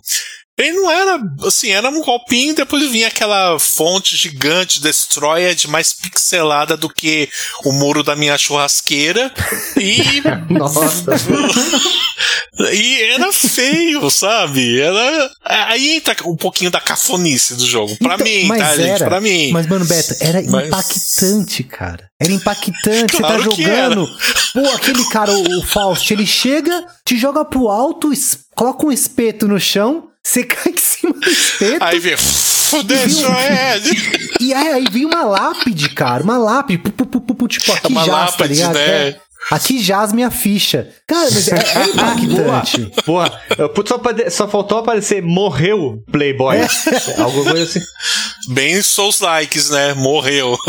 S4: ele não era assim, era um golpinho, depois vinha aquela fonte gigante Destroyed mais pixelada do que o muro da minha churrasqueira. E.
S3: Nossa.
S4: e era feio, sabe? Era. Aí entra um pouquinho da cafonice do jogo. Pra
S2: Então,
S4: mim, tá, gente?
S2: era.
S4: Pra mim.
S2: Mas, mano, Beto, era
S4: Mas-
S2: impactante, cara. Era impactante.
S4: Claro
S2: você tá jogando. Pô, aquele cara, o, o Faust, ele chega, te joga pro alto, coloca um espeto no chão, você cai em cima do espeto.
S4: Aí vem. Destroyed!
S2: E aí, aí vem uma lápide, cara. Uma lápide. pu, pu, pu, tipo, aqui
S4: Uma
S2: jaz, tá
S4: lápide,
S2: ligado?
S4: né?
S2: É. Aqui jaz minha ficha. Cara, mas é, é impactante.
S3: Porra, eu- putz, só, pode- só faltou aparecer morreu Playboy. Alguma coisa assim.
S4: Bem Souls likes, né? Morreu.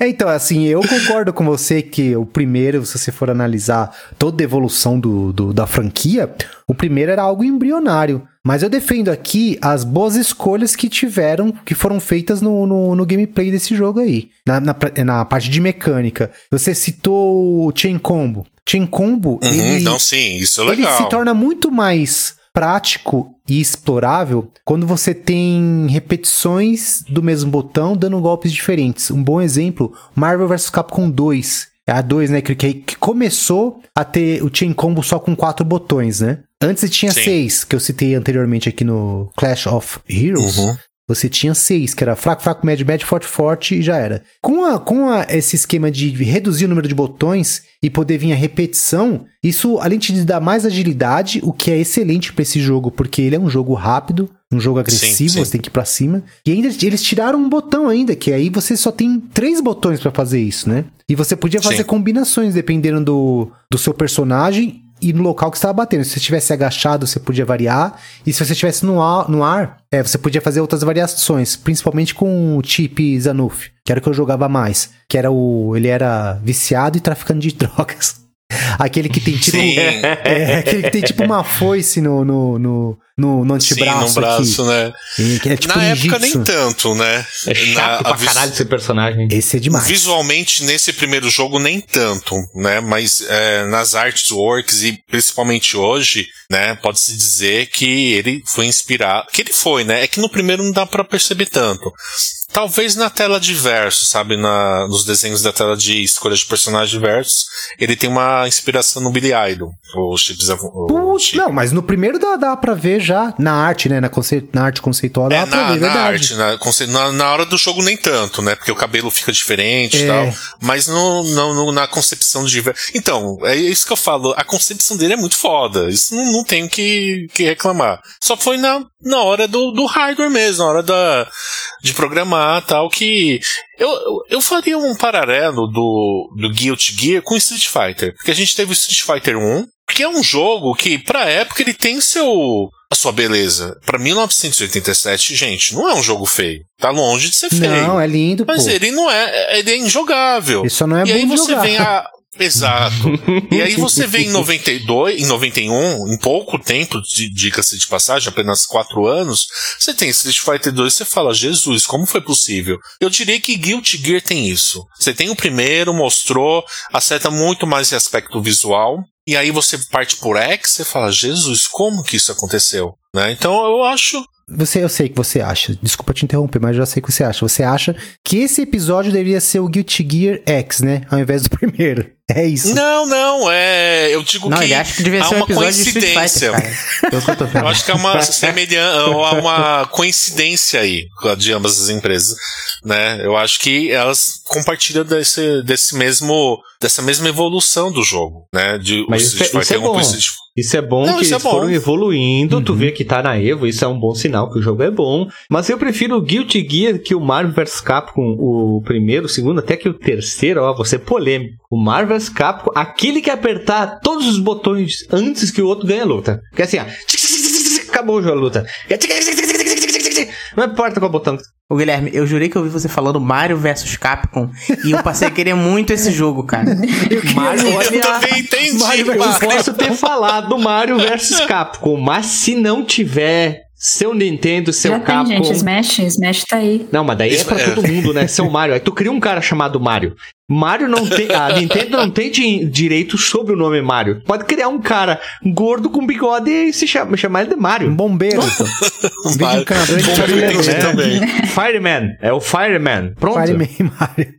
S2: É, então, assim, eu concordo com você que o primeiro, se você for analisar toda a evolução do, do- da franquia, o primeiro era algo embrionário. Mas eu defendo aqui as boas escolhas que tiveram, que foram feitas no, no, no gameplay desse jogo aí. Na, na, na parte de mecânica. Você citou o Chain Combo. Chain Combo,
S4: Uhum,
S2: ele,
S4: não, sim, isso é
S2: ele
S4: legal.
S2: se torna muito mais prático e explorável quando você tem repetições do mesmo botão dando golpes diferentes. Um bom exemplo, Marvel vs Capcom 2. É a 2, né? Que, que, que começou a ter o Chain Combo só com quatro botões, né? Antes tinha
S4: Sim.
S2: seis, que eu citei anteriormente aqui no Clash of Heroes.
S4: Uhum.
S2: Você tinha seis, que era fraco, fraco, médio, médio, forte, forte e já era. Com, a, com a- esse esquema de reduzir o número de botões e poder vir a repetição, isso, além de dar mais agilidade, o que é excelente pra esse jogo, porque ele é um jogo rápido, um jogo agressivo,
S4: sim.
S2: você tem que ir pra cima. E ainda eles tiraram um botão ainda, que aí você só tem três botões pra fazer isso, né? E você podia fazer
S4: Sim.
S2: combinações dependendo do, do seu personagem e no local que estava batendo. Se você estivesse agachado, você podia variar. E se você estivesse no ar, no ar é, você podia fazer outras variações, principalmente com o chip Zanuf, que era o que eu jogava mais. Que era o. Ele era viciado e traficando de drogas. Aquele que tem tipo.
S4: Sim.
S2: É, aquele que tem tipo uma foice no, no, no, no, no
S4: Sim,
S2: antebraço.
S4: no braço,
S2: aqui.
S4: né?
S2: E que é tipo
S4: Na época
S2: ninjitsu.
S4: nem tanto, né?
S3: É chato
S4: Na-
S3: pra caralho esse personagem.
S2: Esse é demais.
S4: Visualmente, nesse primeiro jogo, nem tanto, né? Mas é, nas artworks e principalmente hoje, né? Pode-se dizer que ele foi inspirado. Que ele foi, né? É que no primeiro não dá pra perceber tanto. Talvez na tela de verso, sabe? Na, nos desenhos da tela de escolha de personagem versos, ele tem uma inspiração no Billy Idol. O Chip Zav- o
S2: Putz, não, mas no primeiro dá, dá pra ver já. Na arte, né? Na, conce... na arte conceitual dá
S4: É,
S2: pra
S4: na,
S2: ver,
S4: na
S2: verdade.
S4: arte, na, na hora do jogo nem tanto, né? Porque o cabelo fica diferente e
S2: É.
S4: tal. Mas no, no- no- na concepção de. Então, é isso que eu falo. A concepção dele é muito foda. Isso não, não tenho que, que reclamar. Só foi na, na hora do, do hardware mesmo, na hora da, de programar tal, que. Eu, eu, faria um paralelo do, do Guilty Gear com Street Fighter. Porque a gente teve o Street Fighter 1, que é um jogo que, pra época, ele tem seu. A sua beleza. Pra 1987, gente, não é um jogo feio. Tá longe de ser feio.
S2: Não, é lindo,
S4: Mas
S2: pô.
S4: ele não é. Ele é injogável.
S2: Só não é
S4: e aí você
S2: jogar.
S4: vem a. Exato. e aí você vê em 92, em 91, em pouco tempo, diga-se de passagem, apenas 4 anos, você tem Street Fighter 2 você fala, Jesus, como foi possível? Eu diria que Guilty Gear tem isso. Você tem o primeiro, mostrou, acerta muito mais em aspecto visual, e aí você parte por X, você fala, Jesus, como que isso aconteceu? Né? Então eu acho
S2: Você, eu sei o que você acha. Desculpa te interromper, mas eu já sei o que você acha. Você acha que esse episódio deveria ser o Guilty Gear X, né? Ao invés do primeiro. É isso.
S4: Não, não, é. Eu digo
S6: Não,
S4: que
S6: ele acha que devia
S4: há
S6: ser um
S4: uma coincidência.
S6: Fighter, eu.
S4: Eu acho que é uma semelhança, uma coincidência aí de ambas as empresas, né? Eu acho que elas compartilham desse, desse mesmo, dessa mesma evolução do jogo, né? De
S3: Isso é-
S4: Street
S3: isso é
S4: 1 pro
S3: bom. Isso é bom
S4: Não,
S3: que
S4: isso é
S3: eles
S4: bom.
S3: foram evoluindo, tu
S2: Uhum.
S3: vê que tá na Evo, isso é um bom sinal que o jogo é bom. Mas eu prefiro o Guilty Gear que o Marvel vs Capcom, o primeiro, o segundo, até que o terceiro, ó, ser polêmico. O Marvel vs Capcom, aquele que apertar todos os botões antes que o outro ganha a luta. Porque assim, ó, acabou o jogo a luta. Não importa qual botão.
S6: Ô, Guilherme, eu jurei que eu ouvi você falando Mario vs Capcom e eu passei a querer muito esse jogo, cara.
S3: Mario, olha,
S4: Eu também entendi,
S3: Mario, eu posso ter falado Mario vs Capcom, mas se não tiver seu Nintendo, seu
S5: Já
S3: Capcom.
S5: tem, gente. Smash, Smash tá aí.
S3: Não, mas daí é pra
S4: É.
S3: todo mundo, né? Seu Mario. Aí tu cria um cara chamado Mario. Mario não tem. A Nintendo não tem di- direito sobre o nome Mario. Pode criar um cara gordo com bigode e se chama, chamar ele de
S2: Um
S3: Mario.
S2: bombeiro, então. Um ele
S4: Entendi
S3: né?
S4: também.
S3: Fireman. É o Fireman. Pronto.
S2: Fireman Mario.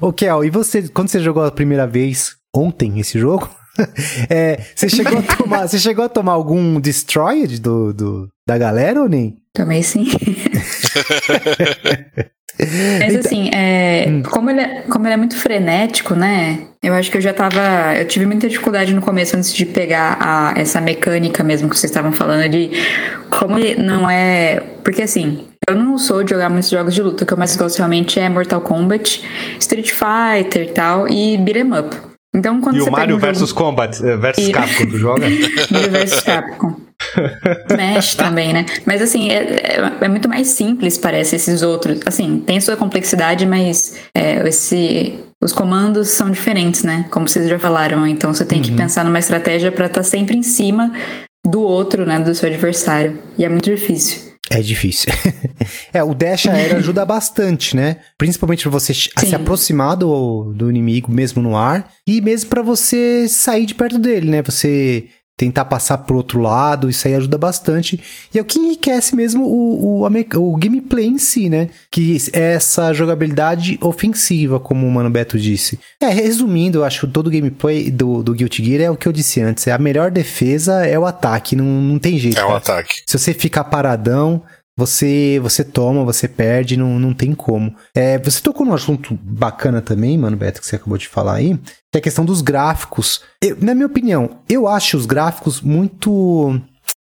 S2: Ô, Kel, e você, quando você jogou a primeira vez, ontem, esse jogo, é, você, chegou a tomar, você chegou a tomar algum Destroyed do, do, da galera ou nem?
S5: Também sim. Mas assim, é, como, ele é, como ele é muito frenético, né? Eu acho que eu já tava. Eu tive muita dificuldade no começo antes de pegar a, essa mecânica mesmo que vocês estavam falando de como ele não é. Porque assim, eu não sou de jogar muitos jogos de luta. O que eu mais gosto realmente é Mortal Kombat, Street Fighter e tal, e Beat'em Up. Então quando
S3: E
S5: você
S3: o Mario
S5: um
S3: versus
S5: jogo...
S3: Combat eh, versus
S5: E-
S3: Capcom, tu joga?
S5: Mario vs Capcom. Smash também, né? Mas assim, é, é- é muito mais simples, parece, esses outros. Assim, tem sua complexidade, mas é, esse, os comandos são diferentes, né? Como vocês já falaram. Então você tem que pensar numa estratégia pra estar sempre em cima do outro, né? Do seu adversário. E é muito difícil.
S2: É difícil. é, o dash aéreo ajuda bastante, né? Principalmente pra você
S5: Sim.
S2: se aproximar do, do inimigo mesmo no ar e mesmo pra você sair de perto dele, né? Você tentar passar pro outro lado, isso aí ajuda bastante. E é o que enriquece mesmo o, o, o gameplay em si, né? Que é essa jogabilidade ofensiva, como o Mano Beto disse. É, resumindo, eu acho que todo o gameplay do, do Guilty Gear é o que eu disse antes. É a melhor defesa é o ataque, não, não tem jeito.
S4: É um
S2: cara.
S4: ataque.
S2: Se você ficar paradão, você você toma, você perde, não, não tem como. É, você tocou num assunto bacana também, mano, Beto, que você acabou de falar aí, que é a questão dos gráficos. Eu- na minha opinião, eu acho os gráficos muito.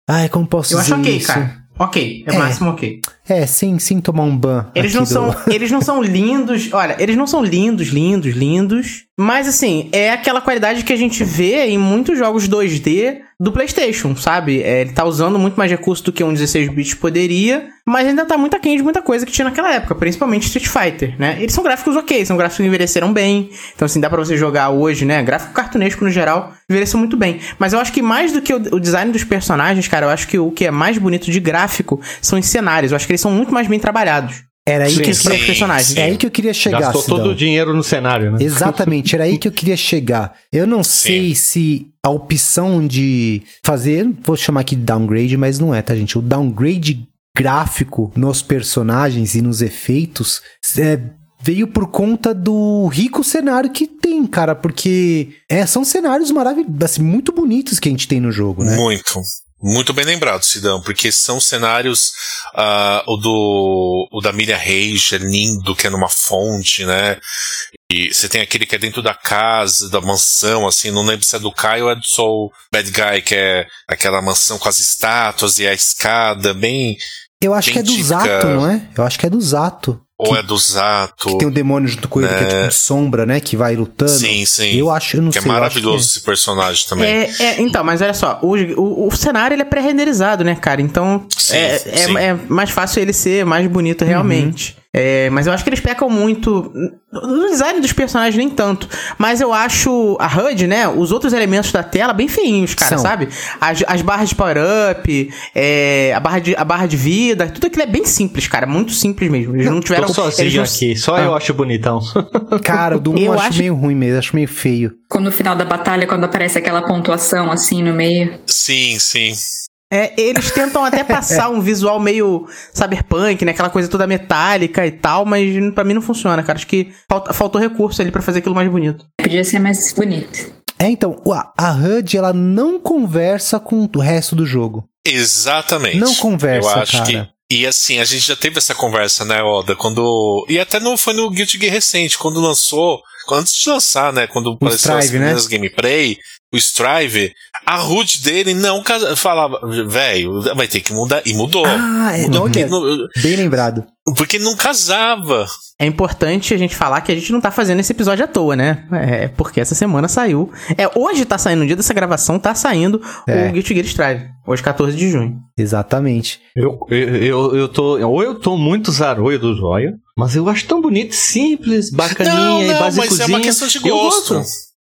S2: Ai, como posso
S6: Eu
S2: dizer
S6: acho ok,
S2: isso?
S6: cara. Ok, é,
S2: É.
S6: máximo ok.
S2: É, sem, sem tomar um ban.
S6: Eles não,
S2: do-
S6: são, eles não são lindos. Olha, eles não são lindos, lindos, lindos. Mas assim, é aquela qualidade que a gente vê em muitos jogos 2D do PlayStation, sabe? É, ele tá usando muito mais recurso do que um 16 bits poderia, mas ainda tá muito aquém de muita coisa que tinha naquela época, principalmente Street Fighter, né? Eles são gráficos ok, são gráficos que envelheceram bem. Então, assim, dá pra você jogar hoje, né? Gráfico cartunesco no geral, envelheceu muito bem. Mas eu acho que mais do que o, o design dos personagens, cara, eu acho que o que é mais bonito de gráfico são os cenários. Eu acho que eles são muito mais bem trabalhados.
S2: Era aí
S3: Sim,
S2: que eu
S6: que
S2: queria,
S6: os personagens.
S2: é aí que eu queria chegar,
S3: Gastou
S2: Sidão.
S3: todo o dinheiro no cenário, né?
S2: Exatamente, era aí que eu queria chegar. Eu não sei se a opção de fazer, vou chamar aqui de downgrade, mas não é, tá, gente? O downgrade gráfico nos personagens e nos efeitos é, veio por conta do rico cenário que tem, cara, porque é, são cenários maravilhosos, assim, muito bonitos que a gente tem no jogo, né?
S4: Muito. Muito bem lembrado, Sidão, porque são cenários. ah, o do. O da Milha Rage é lindo, que é numa fonte, né? E você tem aquele que é dentro da casa, da mansão, assim, não lembro se é do Caio ou é do Soul Bad Guy, que é aquela mansão com as estátuas e a escada, bem.
S2: Eu acho que é do Zato, não é? Eu acho que é do Zato.
S4: Ou é do Zato.
S2: Que tem um demônio junto com ele que é tipo de sombra, né? Que vai lutando.
S4: Sim, sim.
S2: Eu acho, eu não
S4: que
S2: sei.
S4: é
S2: eu acho
S4: maravilhoso esse personagem também.
S6: É, é, então, mas olha só, o, o, o cenário ele é pré-renderizado, né, cara? Então
S4: Sim,
S6: é,
S4: sim.
S6: é, é mais fácil ele ser mais bonito realmente. É, mas eu acho que eles pecam muito. No design dos personagens, nem tanto. Mas eu acho a HUD, né? Os outros elementos da tela bem feinhos, cara,
S2: São.
S6: sabe? As, as barras de power-up, é, a, barra de, a barra de vida, tudo aquilo é bem simples, cara. Muito simples mesmo. Eles não tiveram.
S3: Tô sozinho
S6: eles não-
S3: aqui, só
S6: Ah.
S3: eu acho bonitão.
S2: Cara, o do 1 eu
S6: Eu
S2: acho,
S6: acho-
S2: meio ruim mesmo, acho meio feio.
S5: Quando no final da batalha, quando aparece aquela pontuação assim no meio.
S4: Sim, sim.
S6: É, eles tentam até passar um visual meio cyberpunk, né? Aquela coisa toda metálica e tal, mas pra mim não funciona, cara. Acho que falta- faltou recurso ali pra fazer aquilo mais bonito.
S5: Podia ser mais bonito.
S2: É, então, a, a HUD, ela não conversa com o resto do jogo.
S4: Exatamente.
S2: Não conversa,
S4: Eu acho
S2: cara.
S4: que. E assim, a gente já teve essa conversa, né, Oda? Quando. E até não foi no Guilty Gear recente, quando lançou. Quando antes de lançar, né? Quando apareceu as
S2: né?
S4: primeiras gameplay. O Strive, a root dele não casa, falava, velho, vai ter que mudar. E mudou.
S2: Ah, é,
S4: Mudou,
S2: olha,
S4: não-
S2: bem lembrado.
S4: porque não casava.
S6: É importante a gente falar que a gente não tá fazendo esse episódio à toa, né? É, porque essa semana saiu. É, hoje tá saindo, no dia dessa gravação, tá saindo
S2: É.
S6: o Guilty Gear Strive. Hoje, 14 de junho.
S2: Exatamente.
S3: Eu, eu, eu, eu tô. Ou eu tô muito zaroio do zóio, mas eu acho tão bonito, simples, bacaninha
S4: Não,
S3: e
S4: não,
S3: basicozinha.
S4: mas é uma questão de
S3: Eu
S4: gosto.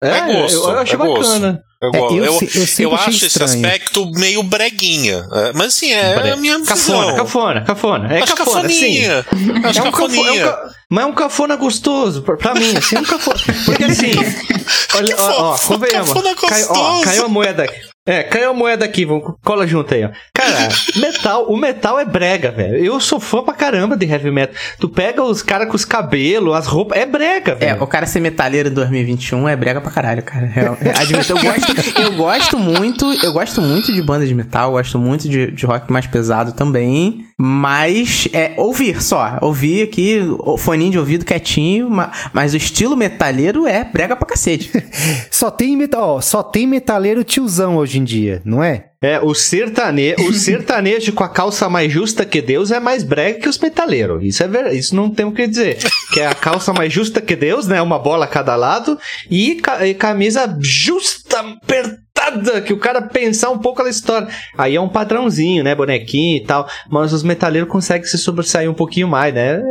S3: É,
S4: É gosto,
S3: eu, eu acho
S4: é gosto.
S3: bacana.
S4: Eu,
S2: É,
S4: go-
S2: eu
S4: eu,
S2: eu
S4: eu acho esse
S2: estranho.
S4: aspecto meio breguinha. É, Mas assim, é a minha
S3: Cafona,
S4: visão.
S3: cafona, cafona. É
S4: acho
S3: cafona, sim.
S4: cafoninha. Acho
S3: É um cafo-
S4: cafoninha.
S3: é um ca- Mas é um cafona gostoso, pra, pra mim, assim, é um cafona. Porque assim, olha, ó, ó, convenhamos.
S4: cafona
S3: Caiu, ó,
S4: gostoso.
S3: caiu a moeda aqui. É, caiu a moeda aqui, vamos, cola junto aí, ó. Cara, metal, o metal é brega, velho. Eu sou fã pra caramba de heavy metal. Tu pega os caras com os cabelos, as roupas, é brega,
S6: É,
S3: velho.
S6: o cara ser metaleiro em 2021 é brega pra caralho, cara. É, é, admito, eu gosto, eu gosto muito, eu gosto muito de bandas de metal, gosto muito de, de rock mais pesado também, mas é ouvir só, ouvir aqui, o foninho de ouvido quietinho, ma- mas o estilo metaleiro é brega pra cacete.
S2: Só tem metal, ó, só tem metaleiro tiozão hoje em dia, não é?
S3: É, o, sertane... o sertanejo com a calça mais justa que Deus é mais brega que os metaleiros. Isso é verdade. Isso não tem o que dizer. Que é a calça mais justa que Deus, né? Uma bola a cada lado. E, ca- e camisa justa, apertada, que o cara pensar um pouco na história. Aí é um padrãozinho, né? Bonequinho e tal. Mas os metaleiros conseguem se sobressair um pouquinho mais, né?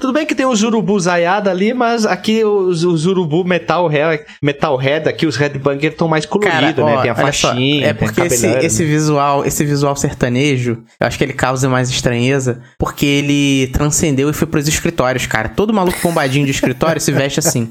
S3: Tudo bem que tem os urubu zaiada ali, mas aqui os, os urubu metal, metal head, aqui os headbanger estão mais coloridos, né? Tem a
S6: olha só,
S3: faixinha,
S6: é porque esse, esse
S3: né?
S6: visual, esse visual sertanejo, eu acho que ele causa mais estranheza, porque ele transcendeu e foi pros escritórios, cara. Todo maluco bombadinho de escritório se veste assim.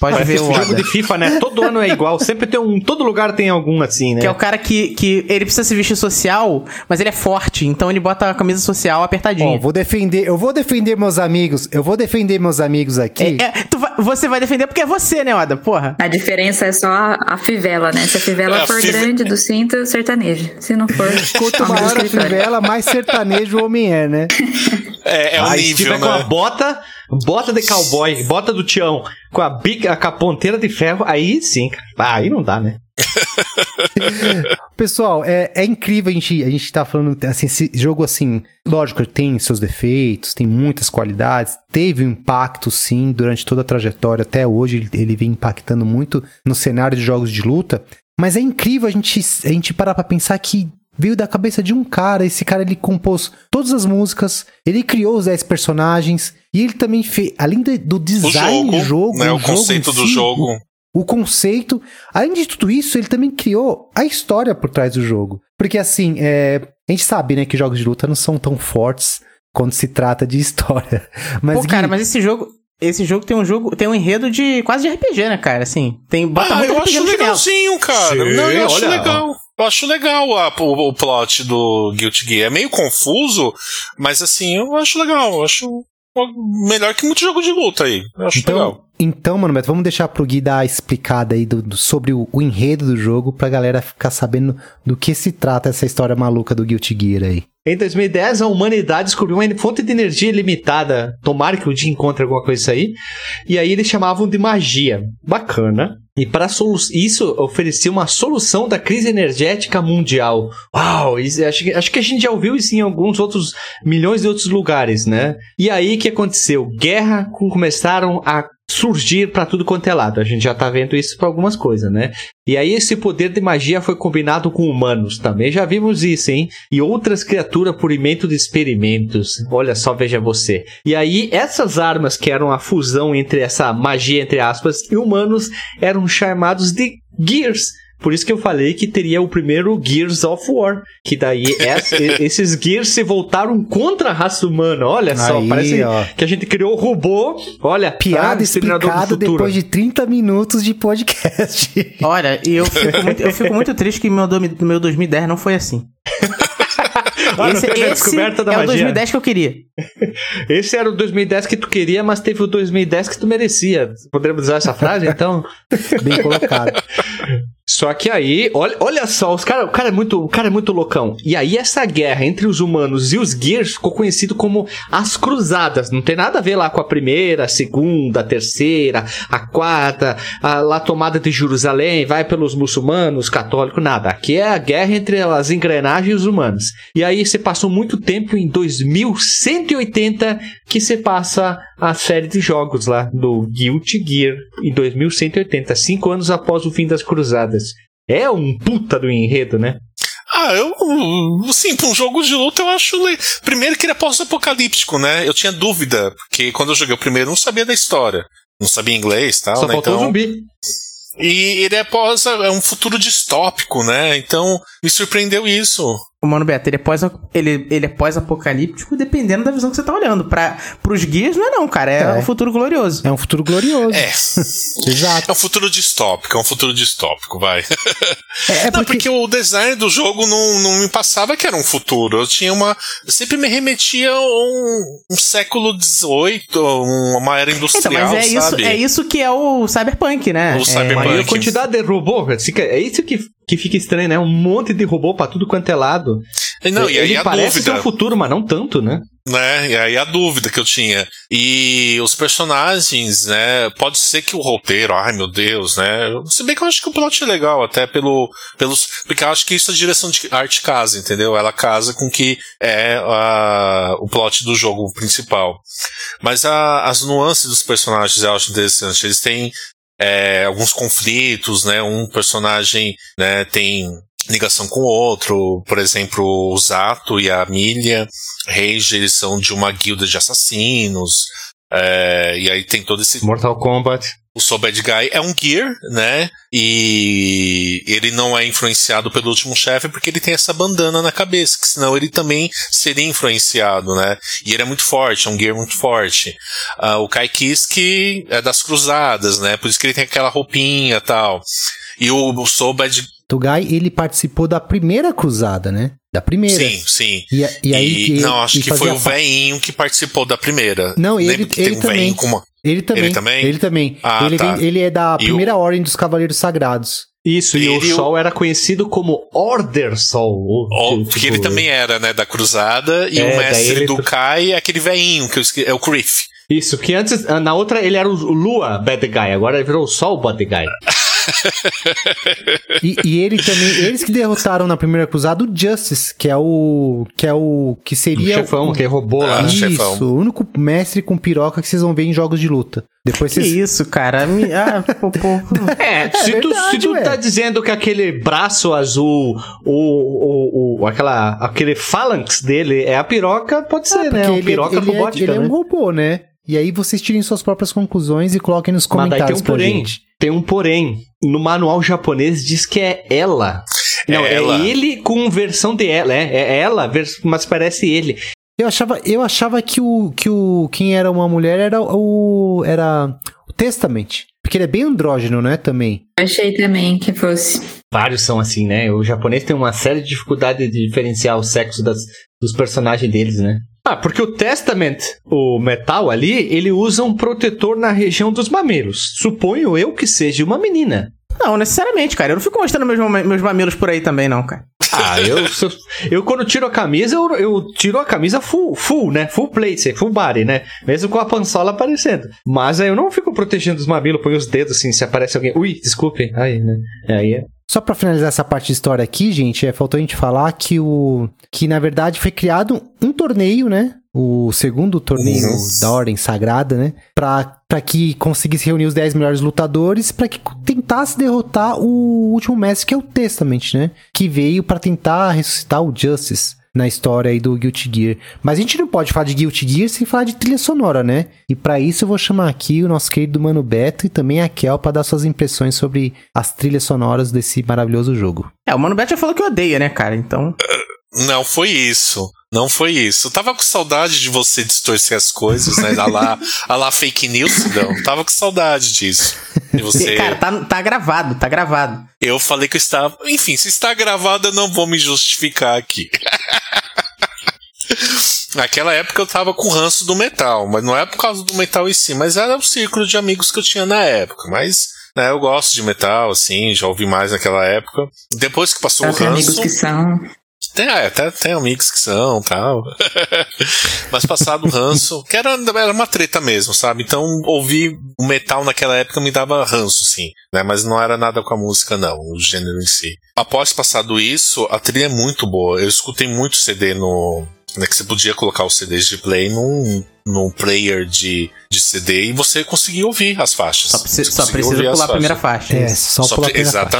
S6: Pode
S3: Parece
S6: ver o
S3: jogo de FIFA, né? Todo ano é igual. Sempre tem um. Todo lugar tem algum assim, né?
S6: Que é o cara que, que ele precisa se vestir social, mas ele é forte, então ele bota a camisa social apertadinha.
S2: Ó, vou defender, eu vou defender meus amigos, eu vou defender meus amigos aqui.
S6: É, é, tu vai- você vai defender porque é você, né, Oda? Porra.
S5: A diferença é só a, a fivela, né? Se a fivela
S4: É, a
S5: for
S4: five-
S5: grande do cinto, sertanejo. Se não for,
S2: Quanto maior a fivela, mais sertanejo o homem é, né?
S4: É, é um
S3: Aí se
S4: nível,
S3: tiver com a
S4: né?
S3: bota, bota de cowboy, bota do Tião, com a bica, com a ponteira de ferro, aí sim. Ah, aí não dá, né?
S2: Pessoal, é, é incrível a gente, a gente tá falando, assim, esse jogo, assim, lógico, tem seus defeitos, tem muitas qualidades, teve um impacto, sim, durante toda a trajetória, até hoje ele, ele vem impactando muito no cenário de jogos de luta, mas é incrível a gente, a gente parar pra pensar que veio da cabeça de um cara, esse cara ele compôs todas as músicas, ele criou os 10 personagens, e ele também fez, além de- do
S4: O
S2: design
S4: jogo,
S2: do jogo,
S4: né? O,
S2: jogo em
S4: conceito do
S2: si,
S4: jogo.
S2: o conceito. Além de tudo isso, ele também criou a história por trás do jogo. Porque assim, é, a gente sabe, né, que jogos de luta não são tão fortes quando se trata de história. Mas,
S6: Pô, cara, mas esse jogo. Esse jogo tem um jogo, tem um enredo de quase de RPG, né, cara? Assim, tem bota
S4: Ah,
S6: muito
S4: eu
S6: RPG
S4: acho legalzinho, cara.
S3: Sim,
S4: não, eu acho
S3: olha,
S4: legal. Eu acho legal a- o, o plot do Guilty Gear. É meio confuso, mas assim, eu acho legal. Eu acho melhor que muito jogo de luta aí. Eu acho legal.
S2: Então, mano, Beto, vamos deixar pro Gui dar a explicada aí do, do- sobre o, o enredo do jogo pra galera ficar sabendo do que se trata essa história maluca do Guilty Gear aí.
S3: Em 2010, a humanidade descobriu uma fonte de energia ilimitada. Tomara que o dia encontre alguma coisa aí. E aí eles chamavam de magia. Bacana. E para isso oferecia uma solução da crise energética mundial. Uau, acho, que, acho que a gente já ouviu isso em alguns outros milhões de outros lugares, né? E aí que aconteceu? Guerra com- começaram a surgir para tudo quanto é lado. A gente já tá vendo isso para algumas coisas, né? E aí esse poder de magia foi combinado com humanos também. Já vimos isso, hein? E outras criaturas por imento de experimentos. Olha só, veja você. E aí essas armas que eram a fusão entre essa magia entre aspas e humanos eram chamados de Gears. Por isso que eu falei que teria o primeiro Gears of War. Que daí es- esses Gears se voltaram contra a raça humana. Olha só,
S2: Aí,
S3: parece
S2: ó.
S3: que a gente criou o robô. Olha,
S2: Piada
S3: do
S2: explicada
S3: Futuro.
S2: depois de 30 minutos de podcast.
S6: Olha, e eu fico muito, eu fico muito triste que meu, meu 2010 não foi assim.
S3: Ah,
S6: esse esse
S3: descoberta da
S6: é o
S3: magia.
S6: 2010 que eu queria.
S3: Esse era o 2010 que tu queria, mas teve o 2010 que tu merecia. Podemos usar essa frase, então?
S2: Bem colocado.
S3: Só que aí, olha, olha só, os cara, o, cara é muito, o cara é muito loucão. E aí, essa guerra entre os humanos e os Gears ficou conhecido como as Cruzadas. Não tem nada a ver lá com a primeira, a segunda, a terceira, a quarta, a lá tomada de Jerusalém, vai pelos muçulmanos, católicos, nada. Aqui é a guerra entre as engrenagens e os humanos. E aí, você passou muito tempo em 2180 que você passa a série de jogos lá do Guilty Gear em 2180, cinco anos após o fim das Cruzadas. É um puta do enredo, né?
S4: Ah, eu. Sim, pra um jogo de luta eu acho. le- Primeiro que ele é pós-apocalíptico, né? Eu tinha dúvida, porque quando eu joguei o primeiro eu não sabia da história. Não sabia inglês e tal,
S3: Só
S4: né?
S3: faltou
S4: Então,
S3: um zumbi.
S4: E ele é pós. É um futuro distópico, né? Então me surpreendeu isso.
S6: O Mano Beto, ele é pós- ele, ele é pós-apocalíptico dependendo da visão que você tá olhando. Pra, pros guias não é não, cara. É,
S2: É.
S6: um futuro glorioso.
S2: É um futuro glorioso.
S4: É.
S2: Exato.
S4: É um futuro distópico, é um futuro distópico, vai.
S2: É, é
S4: Não,
S2: porque,
S4: porque o design do jogo não, não me passava que era um futuro. Eu tinha uma. eu sempre me remetia a um, um século XVIII, uma era
S6: Então,
S4: industrial,
S6: mas é isso,
S4: sabe?
S6: é isso que é o Cyberpunk, né?
S4: O
S6: É,
S4: Cyberpunk.
S3: A quantidade de robô, é isso que, que fica estranho, né? Um monte de robô pra tudo quanto é lado.
S4: Não, e aí
S3: Ele
S4: a
S3: parece
S4: dúvida.
S3: ser um futuro, mas não tanto, né?
S4: né? E aí a dúvida que eu tinha. E os personagens, né? Pode ser que o roteiro, ai meu Deus, né? Se bem que eu acho que o plot é legal, até pelo, pelos. Porque eu acho que isso a direção de arte casa, entendeu? Ela casa com que é a, o plot do jogo principal. Mas a- as nuances dos personagens eu acho interessante. Eles têm é, alguns conflitos, né? Um personagem né, tem ligação com o outro. Por exemplo, o Zato e a Milha Rage, eles são de uma guilda de assassinos. é, e aí tem todo esse.
S3: Mortal Kombat.
S4: O Soul Bad Guy é um Gear, né? E ele não é influenciado pelo último chefe porque ele tem essa bandana na cabeça, que senão ele também seria influenciado, né? E ele é muito forte, é um Gear muito forte. Ah, o Kai Kiske é das cruzadas, né? Por isso que ele tem aquela roupinha e tal. E o, o Soul Bad
S2: Tugai, ele participou da primeira cruzada, né? Da primeira.
S4: Sim, sim.
S2: E, e aí.
S4: E- não, acho que foi o veinho que participou da primeira.
S2: Não, ele- ele
S4: tem um
S2: também.
S4: com uma.
S2: Ele também.
S4: Ele também?
S2: Ele também.
S4: Ah,
S2: ele,
S4: tá.
S2: vem- ele é da
S4: E
S2: primeira ordem dos Cavaleiros Sagrados.
S3: Isso, e
S4: Ele e
S3: o
S4: o-
S3: Sol era conhecido como Order Sol. ou,
S4: Ó,
S3: tipo,
S4: porque ele também era, né, da cruzada, e
S3: É,
S4: o mestre
S3: ele-
S4: do Kai é aquele veinho, que esque... é o Griff.
S3: Isso, que antes, na outra ele era o Lua Bad Guy, agora ele virou o Sol Bad Guy.
S2: E, e ele também. Eles que derrotaram na primeira cruzada o Justice, que é o. Que é o. Que
S3: O
S2: seria.
S3: chefão,
S2: o,
S3: que roubou lá. Né?
S2: Isso,
S4: chefão.
S2: o único mestre com piroca que vocês vão ver em jogos de luta. Depois
S6: Que
S2: vocês.
S6: isso, cara? Me- Ah, pô, pô.
S3: É, se, tu,
S2: verdade,
S3: se tu tá dizendo que aquele braço azul, o, o, o, aquela, aquele phalanx dele é a piroca, pode ser,
S2: Ah,
S3: né?
S2: ele,
S3: piroca
S2: ele é,
S3: robótica,
S2: ele é
S3: né?
S2: um robô, né? E aí vocês tirem suas próprias conclusões e coloquem nos
S3: Mas daí tem
S2: comentários
S3: um
S2: pra
S3: porém.
S2: gente.
S3: Tem um porém. No manual japonês diz que é ela. Não, é,
S4: ela.
S3: ele com versão de ela. É, é ela, mas parece ele.
S2: Eu achava, eu achava que o que o quem era uma mulher era o era o Testament, porque ele é bem andrógeno, né, também.
S5: Achei também que fosse.
S3: Vários são assim, né? O japonês tem uma série de dificuldade de diferenciar o sexo das, dos personagens deles, né? Ah, porque o Testament, o metal ali, ele usa um protetor na região dos mamelos. Suponho eu que seja uma menina.
S6: Não, necessariamente, cara. Eu não fico mostrando meus, meus mamilos por aí também, não, cara.
S3: Ah, eu, eu quando tiro a camisa, eu, eu tiro a camisa full, full, né? Full plate, full body, né? Mesmo com a pançola aparecendo. Mas aí eu não fico protegendo os mamilos, põe os dedos assim, se aparece alguém. Ui, desculpe. Aí, né? Aí é.
S2: Só pra finalizar essa parte de história aqui, gente, é, faltou a gente falar que o que na verdade foi criado um torneio, né? O segundo torneio da Ordem Sagrada, né? Pra, pra que conseguisse reunir os 10 melhores lutadores pra que tentasse derrotar o último mestre, que é o Testament, né? Que veio pra tentar ressuscitar o Justice na história aí do Guilty Gear. Mas a gente não pode falar de Guilty Gear sem falar de trilha sonora, né? E pra isso eu vou chamar aqui o nosso querido Mano Beto e também a Kel pra dar suas impressões sobre as trilhas sonoras desse maravilhoso jogo.
S6: É, o Mano Beto já falou que odeia, né, cara? Então.
S4: Não foi isso. Não foi isso. Eu tava com saudade de você distorcer as coisas, né? A lá, a lá fake news, não. Tava com saudade disso. De você.
S6: Cara, tá, tá gravado, tá gravado.
S4: Eu falei que eu estava. Enfim, se está gravado, eu não vou me justificar aqui. Naquela época eu tava com ranço do metal, mas não é por causa do metal em si, mas era o círculo de amigos que eu tinha na época. Mas né? Eu gosto de metal, assim, já ouvi mais naquela época. Depois que passou
S5: Eu
S4: o
S5: tenho amigos
S4: ranço.
S5: que são.
S4: Tem, é, até tem amigos que são tal. Mas passado o ranço, que era, era uma treta mesmo, sabe? Então ouvir o metal naquela época me dava ranço, sim. Né? Mas não era nada com a música, não, o gênero em si. Após passado isso, a trilha é muito boa. Eu escutei muito CD no. Né, que você podia colocar os CDs de play num, num player de, de CD e você conseguia ouvir as faixas.
S6: Só, precisa-
S4: Você
S6: só precisa pular a primeira faixa.
S2: É, só,
S4: Só
S2: pela
S4: pre-
S2: primeira faixa.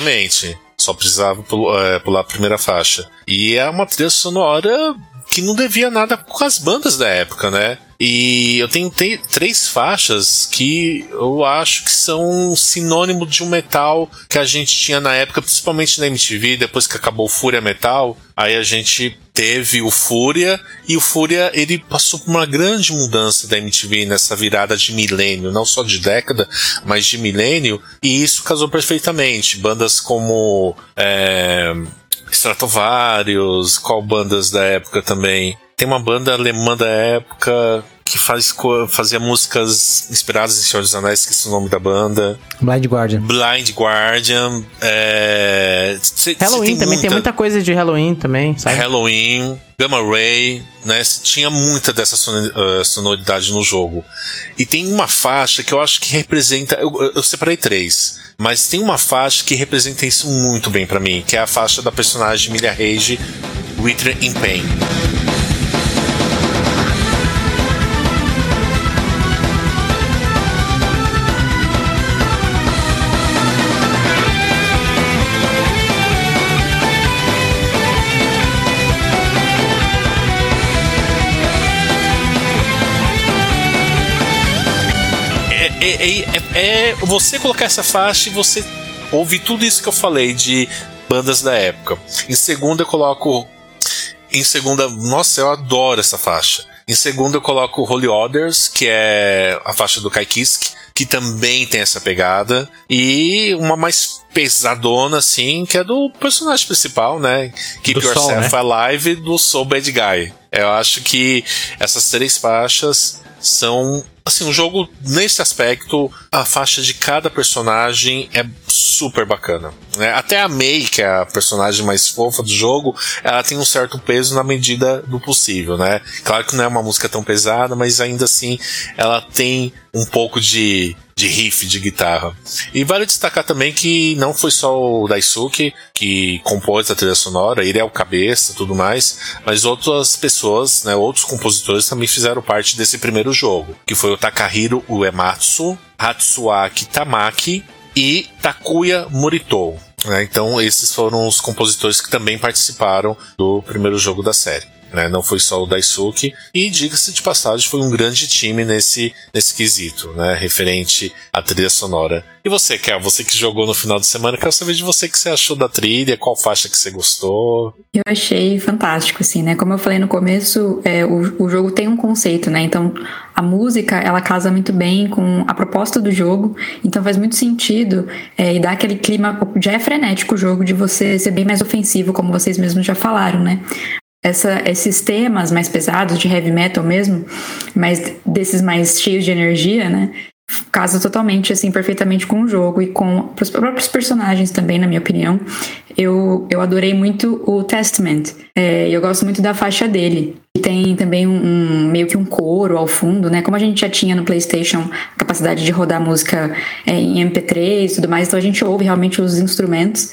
S4: Só precisava é, pular a primeira faixa. E é uma trilha sonora que não devia nada com as bandas da época, né? E eu tenho te- três faixas que eu acho que são sinônimo de um metal que a gente tinha na época, principalmente na MTV, depois que acabou o Fúria Metal. Aí a gente teve o Fúria, e o Fúria ele passou por uma grande mudança da MTV nessa virada de milênio, não só de década, mas de milênio, e isso casou perfeitamente. Bandas como é, Stratovarius, qual bandas da época também? Tem uma banda alemã da época que faz, fazia músicas inspiradas em Senhor dos Anéis, esqueci o nome da banda.
S2: Blind Guardian.
S4: Blind Guardian. É, cê- cê
S6: Halloween também tem muita coisa de Halloween também, sabe?
S4: Halloween, Gamma Ray, né? Tinha muita dessa eh, sonoridade no jogo. E tem uma faixa que eu acho que representa. Eu, eu- separei três. Mas tem uma faixa que representa isso muito bem pra mim, que é a faixa da personagem Milha Rage, Wither in Pain. É, é- é- é você colocar essa faixa e você ouvir tudo isso que eu falei de bandas da época. Em segunda eu coloco. Em segunda, nossa, eu adoro essa faixa. Em segunda eu coloco Holy Orders, que é a faixa do Kai Kiske, que também tem essa pegada. E uma mais pesadona, assim, que é do personagem principal, né? Keep
S6: Do
S4: Yourself
S6: né?
S4: Alive do Soul Bad Guy. Eu acho que essas três faixas são assim um jogo nesse aspecto a faixa de cada personagem é super bacana né? até a May que é a personagem mais fofa do jogo ela tem um certo peso na medida do possível né claro que não é uma música tão pesada mas ainda assim ela tem um pouco de de riff de guitarra. E vale destacar também que não foi só o Daisuke que compôs a trilha sonora, ele é o cabeça tudo mais, mas outras pessoas, né, outros compositores também fizeram parte desse primeiro jogo, que foi o Takahiro Uematsu, Hatsuaki Tamaki e Takuya Murito. né? Então esses foram os compositores que também participaram do primeiro jogo da série. Né? Não foi só o Daisuke. E diga-se de passagem, foi um grande time nesse, nesse quesito, né? Referente à trilha sonora. E você, Kel, você que jogou no final de semana, quero saber de você o que você achou da trilha, qual faixa que você gostou.
S5: Eu achei fantástico, assim, né? Como eu falei no começo, é, o, o jogo tem um conceito, né? Então, a música, ela casa muito bem com a proposta do jogo. Então, faz muito sentido é, e dá aquele clima... Já é frenético o jogo de você ser bem mais ofensivo, como vocês mesmos já falaram, né? Essa, esses temas mais pesados, de heavy metal mesmo, mas desses mais cheios de energia, né? Casa totalmente, assim, perfeitamente com o jogo e com os próprios personagens também, na minha opinião. Eu, eu adorei muito o Testament. É, eu gosto muito da faixa dele. Tem também um, um- meio que um coro ao fundo, né? Como a gente já tinha no PlayStation a capacidade de rodar música é, em MP3 e tudo mais, então a gente ouve realmente os instrumentos.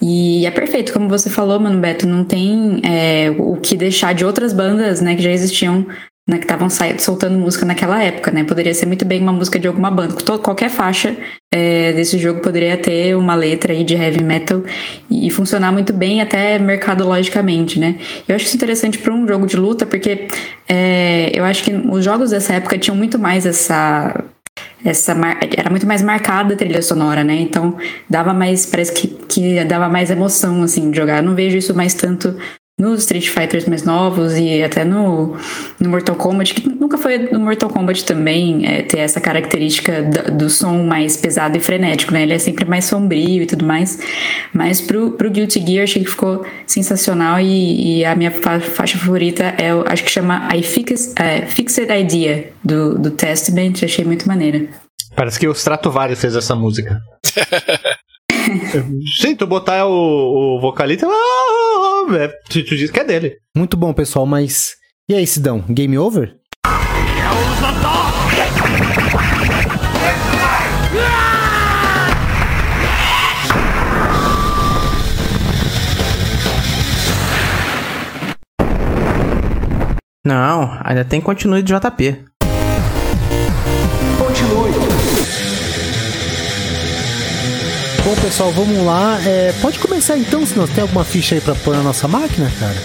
S5: E é perfeito, como você falou, Mano Beto, não tem é, o que deixar de outras bandas, né, que já existiam né, que estavam soltando música naquela época, né? Poderia ser muito bem uma música de alguma banda. Qualquer faixa é, desse jogo poderia ter uma letra aí de heavy metal e, e funcionar muito bem até mercadologicamente, né? Eu acho isso interessante para um jogo de luta porque é, eu acho que os jogos dessa época tinham muito mais essa essa era muito mais marcada a trilha sonora, né? Então dava mais, parece que, que dava mais emoção assim de jogar. Eu não vejo isso mais tanto nos Street Fighters mais novos e até no, no Mortal Kombat, que nunca foi no Mortal Kombat também é, ter essa característica da- do, som mais pesado e frenético, né? Ele é sempre mais sombrio e tudo mais. Mas pro, pro Guilty Gear achei que ficou sensacional e, e a minha fa- faixa favorita é, acho que chama I Fix, é, Fixed Idea do, do Testament, achei muito maneira.
S3: Parece que o Stratovarius fez essa música. Sim, tu botar o, o vocalista, ah, é, tu, tu diz que é dele.
S2: Muito bom, pessoal, mas. E aí, Sidão? Game over?
S6: Não, ainda tem continue de JP.
S2: Bom, pessoal, vamos lá. É, pode começar então, se nós tem alguma ficha aí pra pôr na nossa máquina, cara?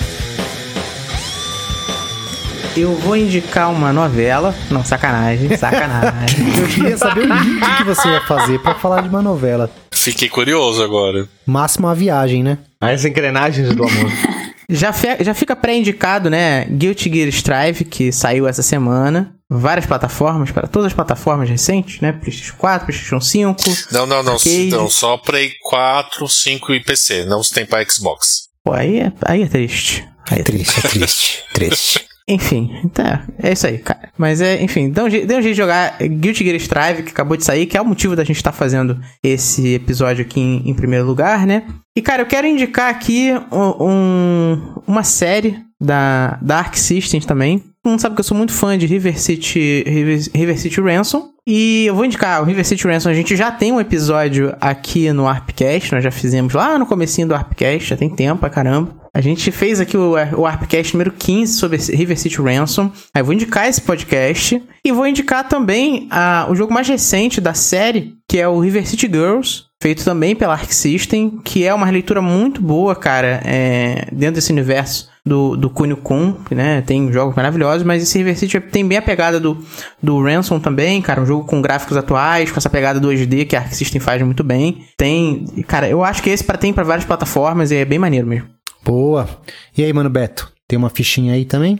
S6: Eu vou indicar uma novela. Não, sacanagem, sacanagem.
S2: Eu queria saber o link que você ia fazer pra falar de uma novela.
S4: Fiquei curioso agora.
S2: Máximo a viagem, né?
S3: As engrenagens do amor.
S6: Já, fe- já fica pré-indicado, né? Guilty Gear Strive, que saiu essa semana. Várias plataformas, para todas as plataformas recentes, né? PlayStation 4, PlayStation 5.
S4: Não, não, não.
S6: Arcade.
S4: Não, só Play 4, 5 e PC. Não tem pra Xbox.
S6: Pô, aí é, aí é triste. Aí é
S2: Triste, é triste, triste.
S6: Enfim, tá, é isso aí, cara. Mas é, enfim, dá um, je- dê um jeito de jogar Guilty Gear Strive, que acabou de sair, que é o motivo da gente estar fazendo esse episódio aqui em, em primeiro lugar, né? E, cara, eu quero indicar aqui um- um- uma série da Dark Systems também. Todo mundo sabe que eu sou muito fã de River City, River, River City Ransom. E eu vou indicar o River City Ransom. A gente já tem um episódio aqui no Arpcast, nós já fizemos lá no comecinho do Arpcast, já tem tempo pra caramba. A gente fez aqui o, o Arpcast número 15 sobre River City Ransom. Aí vou indicar esse podcast. E vou indicar também ah, o jogo mais recente da série, que é o River City Girls. Feito também pela Arc System, que é uma releitura muito boa, cara, é, dentro desse universo do, do Kunio Kun, né? Tem jogos maravilhosos, mas esse River City tem bem a pegada do, do Ransom também, cara. Um jogo com gráficos atuais, com essa pegada 2D que a Arc System faz muito bem. Tem, cara, eu acho que esse pra, tem pra várias plataformas e é bem maneiro mesmo.
S2: Boa. E aí, mano Beto? Tem uma fichinha aí também?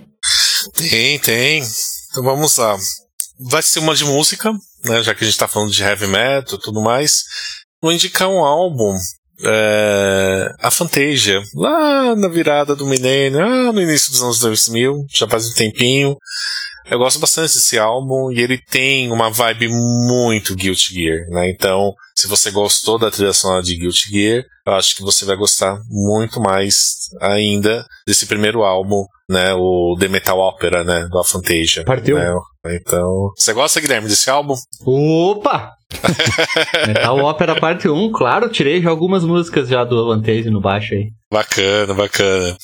S4: Tem, tem. Então vamos lá. Vai ser uma de música, né? Já que a gente tá falando de heavy metal e tudo mais. Vou indicar um álbum. É, a Fantasia, lá na virada do milênio, ah, no início dos anos 2000, já faz um tempinho. Eu gosto bastante desse álbum e ele tem uma vibe muito Guilty Gear, né? Então, se você gostou da trilha sonora de Guilty Gear, eu acho que você vai gostar muito mais ainda desse primeiro álbum, né? O The Metal Opera, né? Do Fantasia.
S3: Partiu.
S4: né? Então, você gosta, Guilherme, desse álbum?
S3: Opa! Metal Opera Parte 1, claro, tirei já algumas músicas já do Vantage no baixo aí.
S4: Bacana, bacana.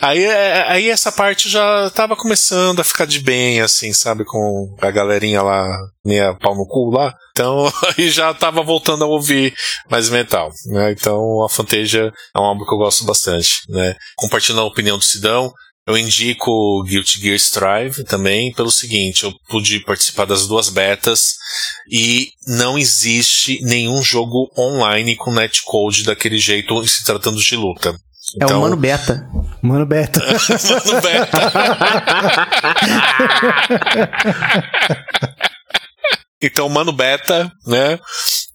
S4: Aí, é- aí essa parte já tava começando a ficar de bem, assim, sabe? Com a galerinha lá, meia pau no cu lá. Então, aí já tava voltando a ouvir mais metal, né? Então, a Fantasia é um álbum que eu gosto bastante, né? Compartilhando a opinião do Sidão, eu indico Guilty Gear Strive também pelo seguinte, eu pude participar das duas betas e não existe nenhum jogo online com netcode daquele jeito se tratando de luta.
S6: É o Mano Beta.
S2: Mano Beto.
S4: Mano beta. então, Mano Beta, né?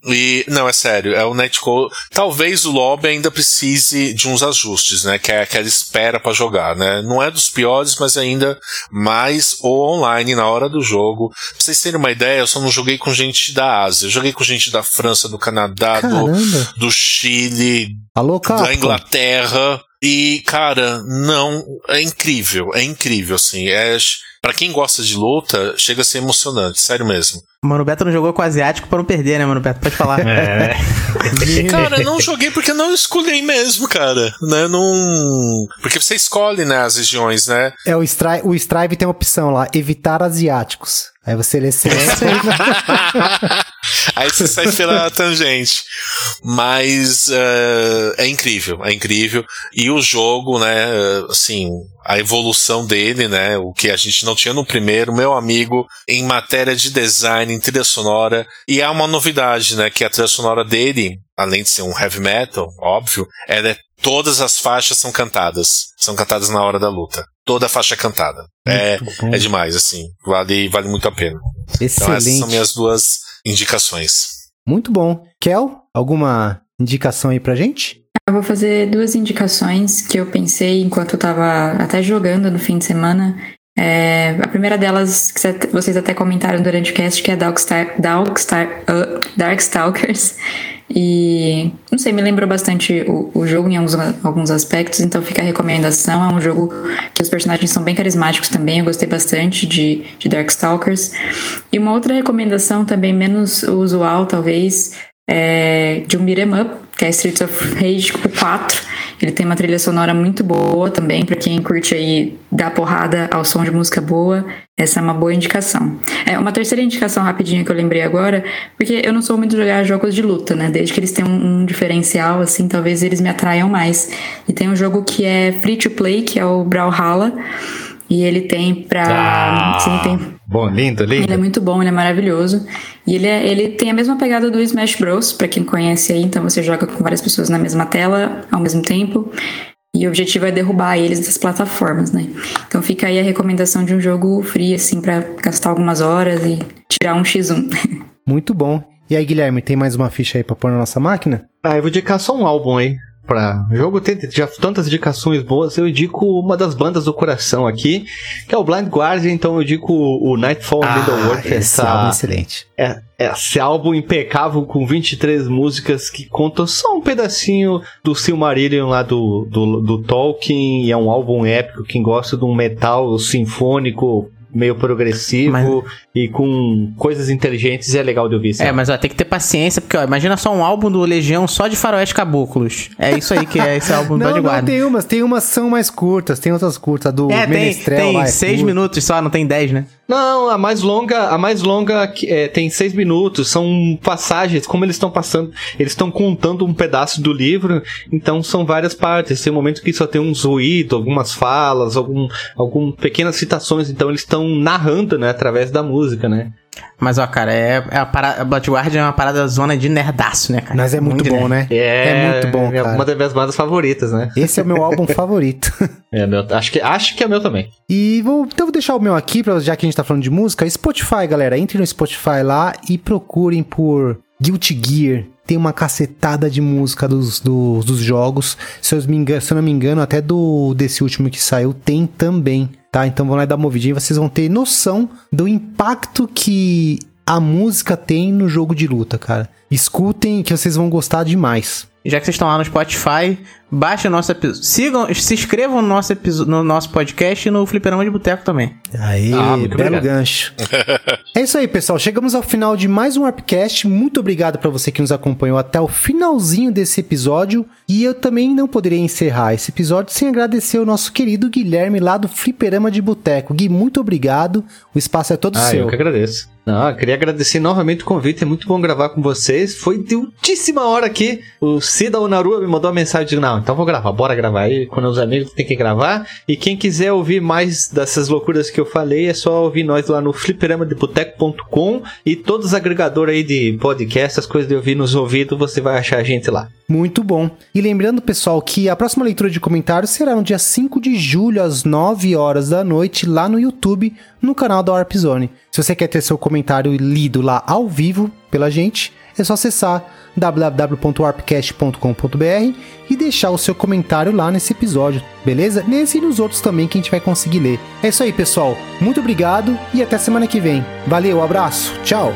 S4: E, não, é sério, é o netcode. Talvez o lobby ainda precise de uns ajustes, né? Que é aquela espera pra jogar, né? Não é dos piores, mas ainda mais o online na hora do jogo. Pra vocês terem uma ideia, eu só não joguei com gente da Ásia. Eu joguei com gente da França, do Canadá, do, do Chile,
S2: Alô,
S4: da. Inglaterra. E, cara, não. É incrível, é incrível, assim. É, para quem gosta de luta, chega a ser emocionante, sério mesmo.
S6: Mano Beta não jogou com o asiático pra não perder, né, Mano Beta? Pode falar.
S3: É.
S4: Cara, não joguei porque não escolhi mesmo, cara. Né? Não. Porque você escolhe, né, as regiões, né?
S2: É, o Strive, o Strive tem a opção lá, evitar asiáticos. Aí você seleciona.
S4: Aí você sai pela tangente. Mas eh, é incrível, é incrível. E o jogo, né, assim, a evolução dele, né, o que a gente não tinha no primeiro, meu amigo, em matéria de design, em trilha sonora. E há uma novidade, né, que a trilha sonora dele, além de ser um heavy metal, óbvio, ela é todas as faixas são cantadas. São cantadas na hora da luta. Toda a faixa é cantada. É,
S2: bom.
S4: é demais, assim. Vale, vale muito a pena. Então essas são
S2: Excelente.
S4: minhas duas indicações.
S2: Muito bom. Kel, alguma indicação aí pra gente?
S5: Eu vou fazer duas indicações que eu pensei enquanto eu tava até jogando no fim de semana. É, a primeira delas, que vocês até comentaram durante o cast, que é Darkstar, Darkstar, uh, Darkstalkers. E não sei, me lembrou bastante o, o jogo em alguns, alguns aspectos, então fica a recomendação. É um jogo que os personagens são bem carismáticos também, eu gostei bastante de, de Darkstalkers. E uma outra recomendação também menos usual, talvez, é de um beat'em up, que é Streets of Rage 4 ele tem uma trilha sonora muito boa também, para quem curte aí dar porrada ao som de música boa. Essa é uma boa indicação. É uma terceira indicação rapidinha que eu lembrei agora, porque eu não sou muito de jogar jogos de luta, né? Desde que eles têm um, um diferencial, assim, talvez eles me atraiam mais. E tem um jogo que é free to play, que é o Brawlhalla. E ele tem pra.
S3: Ah, sim, tem. Bom, lindo, lindo.
S5: Ele é muito bom, ele é maravilhoso. E ele, é, ele tem a mesma pegada do Smash Bros, para quem conhece aí, então você joga com várias pessoas na mesma tela ao mesmo tempo. E o objetivo é derrubar eles das plataformas, né? Então fica aí a recomendação de um jogo free, assim, para gastar algumas horas e tirar um X1.
S2: Muito bom. E aí, Guilherme, tem mais uma ficha aí pra pôr na nossa máquina?
S3: Ah, eu vou indicar só um álbum aí para jogo tem já tantas indicações boas, eu indico uma das bandas do coração aqui, que é o Blind Guardian, então eu indico o Nightfall
S2: ah,
S3: Middle-earth.
S2: Esse essa, álbum é excelente.
S3: É, esse álbum impecável com 23 músicas que contam só um pedacinho do Silmarillion lá do, do, do Tolkien, e é um álbum épico, quem gosta de um metal sinfônico meio progressivo mas... e com coisas inteligentes e é legal de ouvir.
S6: Sabe? É, mas ó, tem que ter paciência, porque ó, imagina só um álbum do Legião só de faroeste caboclos. É isso aí que é esse álbum
S2: não,
S6: do
S2: Não, tem umas, tem umas são mais curtas, tem outras curtas do
S6: é,
S2: Menestrel
S6: tem, tem
S2: lá, é
S6: seis curto. minutos só, não tem dez, né?
S3: Não, a mais longa, a mais longa é, tem seis minutos. São passagens, como eles estão passando, eles estão contando um pedaço do livro, então são várias partes. Tem momentos que só tem uns ruídos, algumas falas, algum, algum pequenas citações. Então eles estão narrando, né, através da música, né?
S6: Mas, ó, cara, é, é a parada. Blood Guardian é uma parada zona de nerdaço, né, cara?
S2: Mas é muito, muito bom, né?
S3: É, é muito bom. É uma das minhas bandas favoritas, né?
S2: Esse é o meu álbum favorito.
S3: É, meu, acho, que, acho que é meu também.
S2: E vou, então vou deixar o meu aqui, pra, já que a gente tá falando de música. Spotify, galera. Entre no Spotify lá e procurem por Guilty Gear. Tem uma cacetada de música dos, dos, dos jogos. Se eu, me engano, se eu não me engano, até do desse último que saiu, tem também tá? Então vão lá dar uma ouvidinha, vocês vão ter noção do impacto que a música tem no jogo de luta, cara. Escutem que vocês vão gostar demais.
S6: Já que vocês estão lá no Spotify, baixe o nosso episódio. Sigam, se inscrevam no nosso, no nosso podcast e no Fliperama de Boteco também.
S2: Aí, ah, belo obrigado. gancho. é isso aí, pessoal. Chegamos ao final de mais um Warpcast. Muito obrigado para você que nos acompanhou até o finalzinho desse episódio. E eu também não poderia encerrar esse episódio sem agradecer o nosso querido Guilherme lá do Fliperama de Boteco. Gui, muito obrigado. O espaço é todo
S3: ah,
S2: seu.
S3: Eu que agradeço. Não, queria agradecer novamente o convite, é muito bom gravar com vocês. Foi de ultíssima hora aqui. O Cida Onarua me mandou uma mensagem de não, então vou gravar, bora gravar aí. Quando os amigos tem que gravar. E quem quiser ouvir mais dessas loucuras que eu falei, é só ouvir nós lá no fliperamadeboteco.com e todos os agregadores aí de podcast, as coisas de ouvir nos ouvidos, você vai achar a gente lá.
S2: Muito bom. E lembrando, pessoal, que a próxima leitura de comentários será no dia 5 de julho, às 9 horas da noite, lá no YouTube, no canal da Warp Zone. Se você quer ter seu comentário lido lá ao vivo pela gente, é só acessar www.warpcast.com.br e deixar o seu comentário lá nesse episódio, beleza? Nesse e nos outros também que a gente vai conseguir ler. É isso aí, pessoal. Muito obrigado e até semana que vem. Valeu, abraço, tchau!